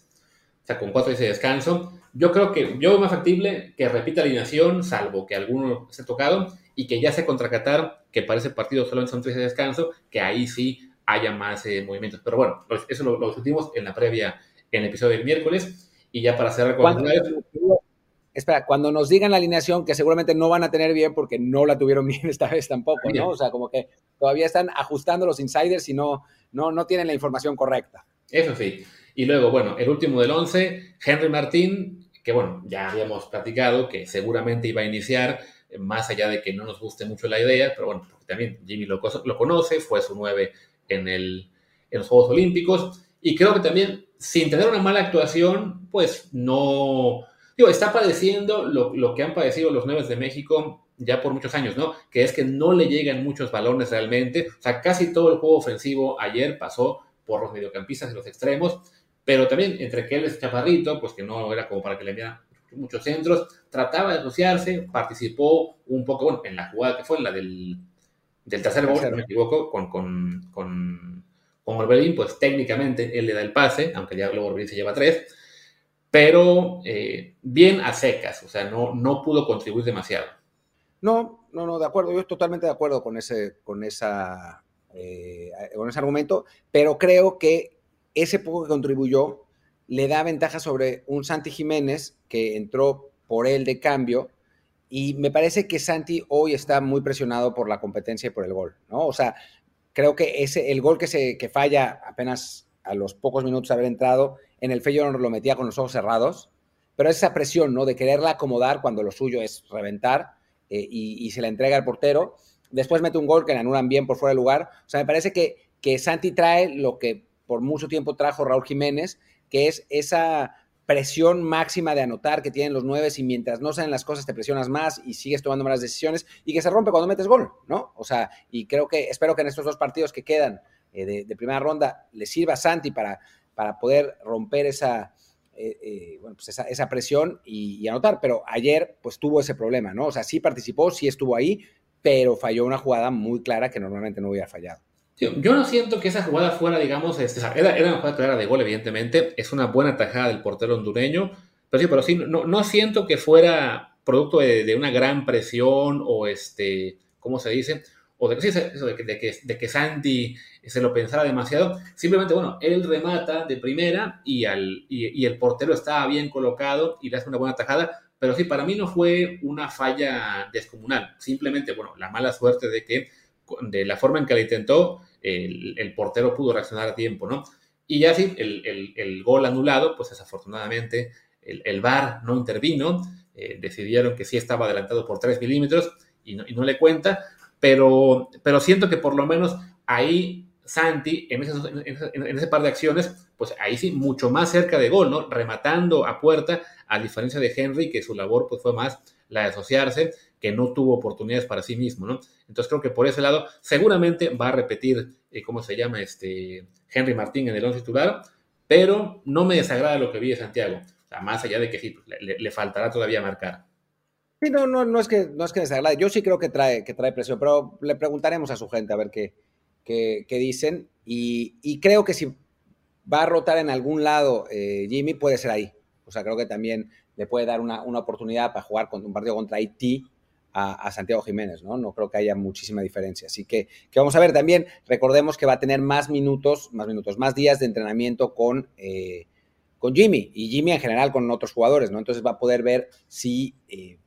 sea, con cuatro días de descanso. Yo creo que yo veo más factible que repita alineación, salvo que alguno se ha tocado, y que ya sea contra Qatar, que parece partido solo son tres de descanso, que ahí sí haya más eh, movimientos. Pero bueno, eso lo, lo, discutimos en la previa, en el episodio del miércoles. Y ya para cerrar con Espera, cuando nos digan la alineación, que seguramente no van a tener bien porque no la tuvieron bien esta vez tampoco, ¿no? O sea, como que todavía están ajustando los insiders y no, no, no tienen la información correcta. Eso sí. Y luego, bueno, el último del 11, Henry Martín, que bueno, ya habíamos platicado que seguramente iba a iniciar, más allá de que no nos guste mucho la idea, pero bueno, también Jimmy lo, lo conoce, fue su 9 en, el, en los Juegos Olímpicos, y creo que también, sin tener una mala actuación, pues no, digo, está padeciendo lo, lo que han padecido los 9 de México ya por muchos años, ¿no? Que es que no le llegan muchos balones realmente, o sea, casi todo el juego ofensivo ayer pasó por los mediocampistas y los extremos, pero también entre que él es chaparrito, pues que no era como para que le enviara muchos centros, trataba de asociarse, participó un poco, bueno, en la jugada que fue, en la del, del tercer gol, no me equivoco, con, con, con, con Orbelín, pues técnicamente él le da el pase, aunque ya luego Orbelín se lleva tres, pero eh, bien a secas, o sea, no, no pudo contribuir demasiado. No, no, no, de acuerdo, yo estoy totalmente de acuerdo con ese, con esa, eh, con ese argumento, pero creo que ese poco que contribuyó le da ventaja sobre un Santi Jiménez que entró por él de cambio y me parece que Santi hoy está muy presionado por la competencia y por el gol, ¿no? O sea, creo que ese, el gol que, se, que falla apenas a los pocos minutos de haber entrado, en el Feyenoord lo metía con los ojos cerrados, pero esa presión, ¿no? De quererla acomodar cuando lo suyo es reventar eh, y, se la entrega al portero. Después mete un gol que le anulan bien por fuera de lugar. O sea, me parece que, que Santi trae lo que por mucho tiempo trajo Raúl Jiménez, que es esa presión máxima de anotar que tienen los nueve y mientras no salen las cosas te presionas más y sigues tomando malas decisiones y que se rompe cuando metes gol, ¿no? O sea, y creo que, espero que en estos dos partidos que quedan eh, de, de, primera ronda le sirva a Santi para, para poder romper esa, eh, eh, bueno, pues esa, esa, presión y, anotar, pero ayer pues tuvo ese problema, ¿no? O sea, sí participó, sí estuvo ahí, pero falló una jugada muy clara que normalmente no hubiera fallado. Yo no siento que esa jugada fuera, digamos, este, era, era, una jugada clara de gol, evidentemente. Es una buena tajada del portero hondureño. Pero sí, pero sí, no, no siento que fuera producto de, de, una gran presión o, este, ¿cómo se dice? O de, sí, eso de, que, de, que, de que Santi se lo pensara demasiado. Simplemente, bueno, él remata de primera y, al, y, y el portero estaba bien colocado y le hace una buena tajada. Pero sí, para mí no fue una falla descomunal. Simplemente, bueno, la mala suerte de que de la forma en que la intentó, el, el, portero pudo reaccionar a tiempo, ¿no? Y ya sí, el, el, el gol anulado, pues desafortunadamente el, VAR no intervino, eh, decidieron que sí estaba adelantado por 3 milímetros y no, y no, le cuenta, pero, pero siento que por lo menos ahí Santi, en ese, par de acciones, pues ahí sí, mucho más cerca de gol, ¿no? Rematando a puerta, a diferencia de Henry, que su labor pues fue más la de asociarse, que no tuvo oportunidades para sí mismo, ¿no? Entonces creo que por ese lado seguramente va a repetir, eh, ¿cómo se llama? Este Henry Martín en el once titular, pero no me desagrada lo que vi de Santiago, más allá de que sí, pues, le, faltará todavía marcar. Sí, no, no, no es que no es que desagrade, yo sí creo que trae, que trae presión, pero le preguntaremos a su gente a ver qué, qué, dicen, y, y, creo que si va a rotar en algún lado eh, Jimmy, puede ser ahí, o sea, creo que también le puede dar una, una oportunidad para jugar con un partido contra Haití, a, Santiago Jiménez, ¿no? No creo que haya muchísima diferencia. Así que, que, vamos a ver también, recordemos que va a tener más minutos, más minutos, más días de entrenamiento con, eh, con Jimmy y Jimmy en general con otros jugadores, ¿no? Entonces va a poder ver si eh,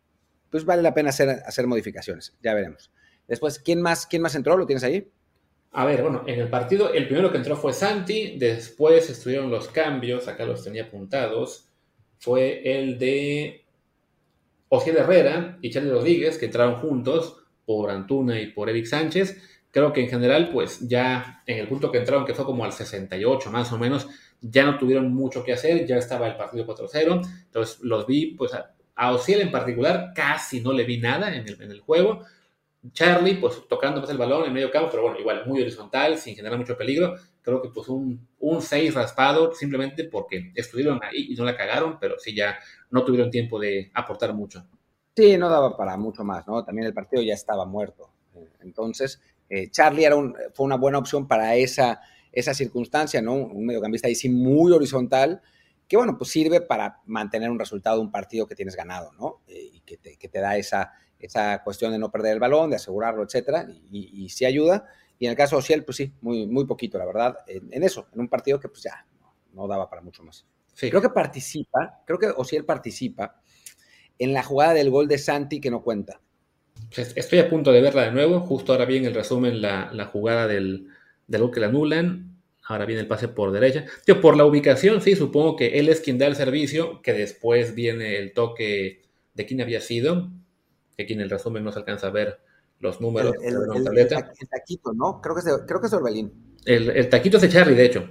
pues vale la pena hacer, hacer modificaciones. Ya veremos. Después, ¿quién más, ¿quién más entró? ¿Lo tienes ahí? A ver, bueno, en el partido, el primero que entró fue Santi, después estuvieron los cambios, acá los tenía apuntados, fue el de Ociel Herrera y Charlie Rodríguez, que entraron juntos por Antuna y por Eric Sánchez. Creo que en general, pues ya en el punto que entraron, que fue como al 68 más o menos, ya no tuvieron mucho que hacer, ya estaba el partido 4-0. Entonces los vi, pues a, Ociel en particular casi no le vi nada en el, juego. Charlie, pues tocando más el balón en medio campo, pero bueno, igual muy horizontal, sin generar mucho peligro. Creo que pues un, un 6 raspado simplemente porque estuvieron ahí y no la cagaron, pero sí ya no tuvieron tiempo de aportar mucho. Sí, no daba para mucho más, ¿no? También el partido ya estaba muerto. Entonces, eh, Charlie era fue una buena opción para esa, esa circunstancia, ¿no? Un mediocampista ahí sí muy horizontal, que bueno, pues sirve para mantener un resultado de un partido que tienes ganado, ¿no? Eh, y que te, que te, da esa, esa cuestión de no perder el balón, de asegurarlo, etcétera, y, y, sí ayuda. Y en el caso de Ociel, pues sí, muy, muy poquito, la verdad, en, en eso, en un partido que pues ya no, no daba para mucho más. Sí. Creo que participa, creo que Ociel participa en la jugada del gol de Santi que no cuenta. Estoy a punto de verla de nuevo. Justo ahora viene el resumen, la, la jugada del, del gol que la anulan. Ahora viene el pase por derecha. Tío, por la ubicación, sí, supongo que él es quien da el servicio, que después viene el toque de quién había sido, que aquí en el resumen no se alcanza a ver los números. El, el, el, el taquito, ¿no? Creo que es de, creo que es de Orbelín. El, taquito es de Charlie, de hecho.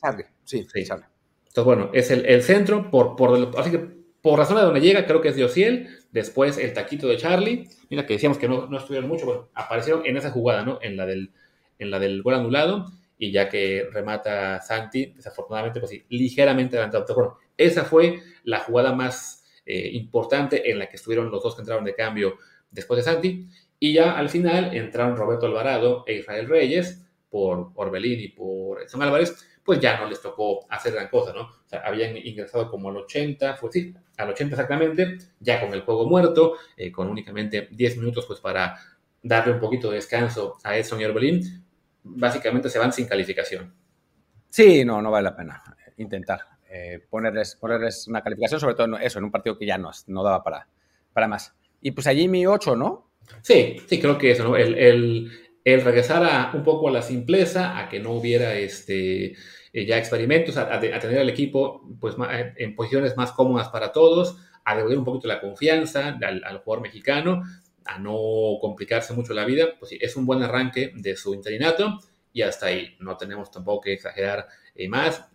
Charlie, sí, sí. Charlie. Entonces, bueno, es el, centro, por, por, así que por razón de donde llega, creo que es de Ociel, después el taquito de Charlie, mira que decíamos que no, no estuvieron mucho, bueno, aparecieron en esa jugada, ¿no? En la del, en la del gol anulado, y ya que remata Santi, desafortunadamente, pues sí, ligeramente adelantado. Bueno, esa fue la jugada más eh, importante en la que estuvieron los dos que entraron de cambio después de Santi, y ya al final entraron Roberto Alvarado e Israel Reyes por Orbelín y por Edson Álvarez, pues ya no les tocó hacer gran cosa, ¿no? O sea, habían ingresado como al 80, pues sí, al 80 exactamente, ya con el juego muerto, eh, con únicamente 10 minutos pues para darle un poquito de descanso a Edson y Orbelín, básicamente se van sin calificación. Sí, no, no vale la pena intentar eh, ponerles, ponerles una calificación, sobre todo eso, en un partido que ya no, no daba para, para más. Y pues allí mi 8, ¿no? Sí, sí, creo que eso, ¿no? El, el, el regresar a, un poco a la simpleza, a que no hubiera este, eh, ya experimentos, a, a, a, tener al equipo pues, en posiciones más cómodas para todos, a devolver un poquito la confianza al, al, jugador mexicano, a no complicarse mucho la vida, pues sí, es un buen arranque de su interinato y hasta ahí, no tenemos tampoco que exagerar eh, más.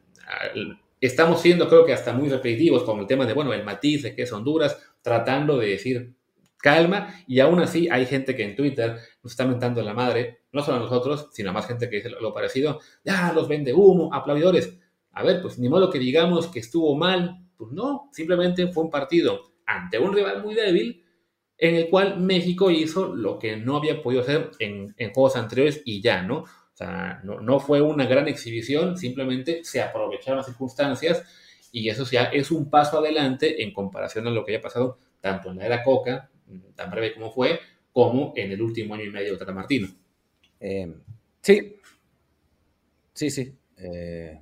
Estamos siendo creo que hasta muy repetitivos con el tema de, bueno, el matiz de que es Honduras, tratando de decir calma, y aún así hay gente que en Twitter nos está mentando la madre, no solo a nosotros, sino a más gente que dice lo, parecido, ya los vende humo, aplaudidores. A ver, pues ni modo que digamos que estuvo mal, pues no, simplemente fue un partido ante un rival muy débil en el cual México hizo lo que no había podido hacer en, juegos anteriores y ya, ¿no? O sea, no, fue una gran exhibición, simplemente se aprovecharon las circunstancias y eso ya es un paso adelante en comparación a lo que haya pasado tanto en la era Coca, tan breve como fue, como en el último año y medio de Tata Martino. Eh, sí, sí, sí. Eh,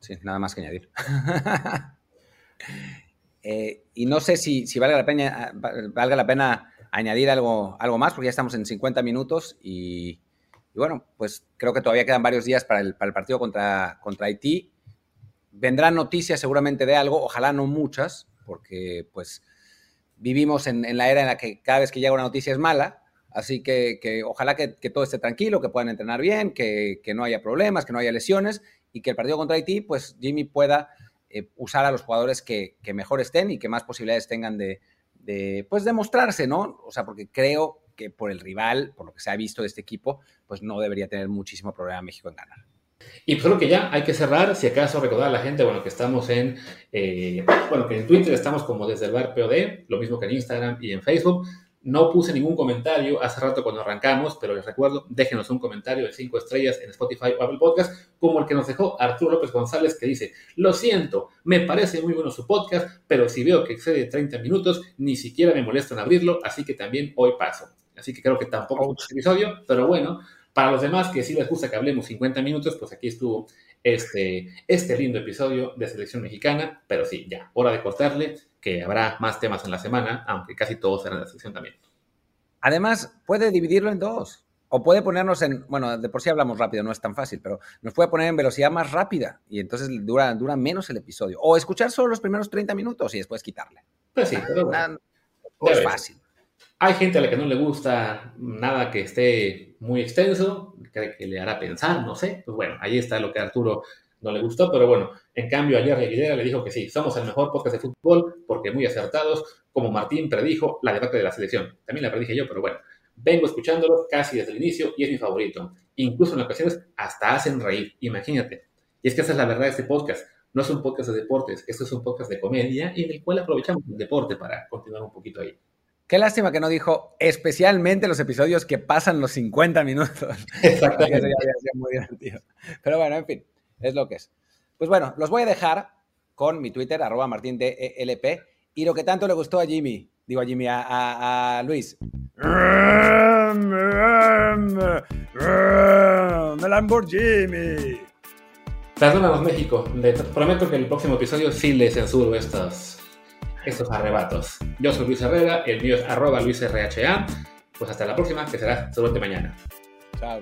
sí, nada más que añadir. eh, y no sé si, si valga, la pena, valga la pena añadir algo, algo más, porque ya estamos en 50 minutos y, bueno, pues creo que todavía quedan varios días para el, para el partido contra, contra Haití. Vendrán noticias seguramente de algo, ojalá no muchas, porque pues vivimos en, en, la era en la que cada vez que llega una noticia es mala, así que, que ojalá que, que, todo esté tranquilo, que puedan entrenar bien, que, que, no haya problemas, que no haya lesiones y que el partido contra Haití, pues Jimmy pueda eh, usar a los jugadores que, mejor estén y que más posibilidades tengan de, de, pues, demostrarse, ¿no? O sea, porque creo que por el rival, por lo que se ha visto de este equipo, pues no debería tener muchísimo problema México en ganar. Y pues creo que ya hay que cerrar, si acaso recordar a la gente, bueno, que estamos en, eh, bueno, que en Twitter estamos como desde el bar POD, lo mismo que en Instagram y en Facebook. No puse ningún comentario hace rato cuando arrancamos, pero les recuerdo, déjenos un comentario de cinco estrellas en Spotify o Apple Podcast, como el que nos dejó Arturo López González, que dice, lo siento, me parece muy bueno su podcast, pero si veo que excede 30 minutos, ni siquiera me molesta en abrirlo, así que también hoy paso. Así que creo que tampoco es un episodio, pero bueno, para los demás que sí les gusta que hablemos 50 minutos, pues aquí estuvo este, este lindo episodio de Selección Mexicana, pero sí, ya, hora de cortarle, que habrá más temas en la semana, aunque casi todos serán de la sección también. Además, puede dividirlo en dos. O puede ponernos en, bueno, de por sí hablamos rápido, no es tan fácil, pero nos puede poner en velocidad más rápida y entonces dura, dura menos el episodio. O escuchar solo los primeros 30 minutos y después quitarle. Pues sí, pero bueno. No, es fácil. Hay gente a la que no le gusta nada que esté muy extenso, cree que le hará pensar, no sé. Pues bueno, ahí está lo que Arturo no le gustó, pero bueno, en cambio ayer Aguilera le dijo que sí, somos el mejor podcast de fútbol porque muy acertados, como Martín predijo la debate de la selección. También la predije yo, pero bueno, vengo escuchándolo casi desde el inicio y es mi favorito. Incluso en ocasiones hasta hacen reír, imagínate. Y es que esa es la verdad de este podcast. No es un podcast de deportes, esto es un podcast de comedia y en el cual aprovechamos el deporte para continuar un poquito ahí. Qué lástima que no dijo especialmente los episodios que pasan los 50 minutos. Exactamente. Eso ya había sido muy divertido. Pero bueno, en fin, es lo que es. Pues bueno, los voy a dejar con mi Twitter, arroba martindelp, y lo que tanto le gustó a Jimmy, digo a Jimmy, a, a Luis. Lamborghini. Perdónanos, México. Prometo que el próximo episodio sí le censuro estos, estos arrebatos. Yo soy Luis Herrera, el mío es arroba LuisRHA. Pues hasta la próxima, que será seguramente mañana. Chao.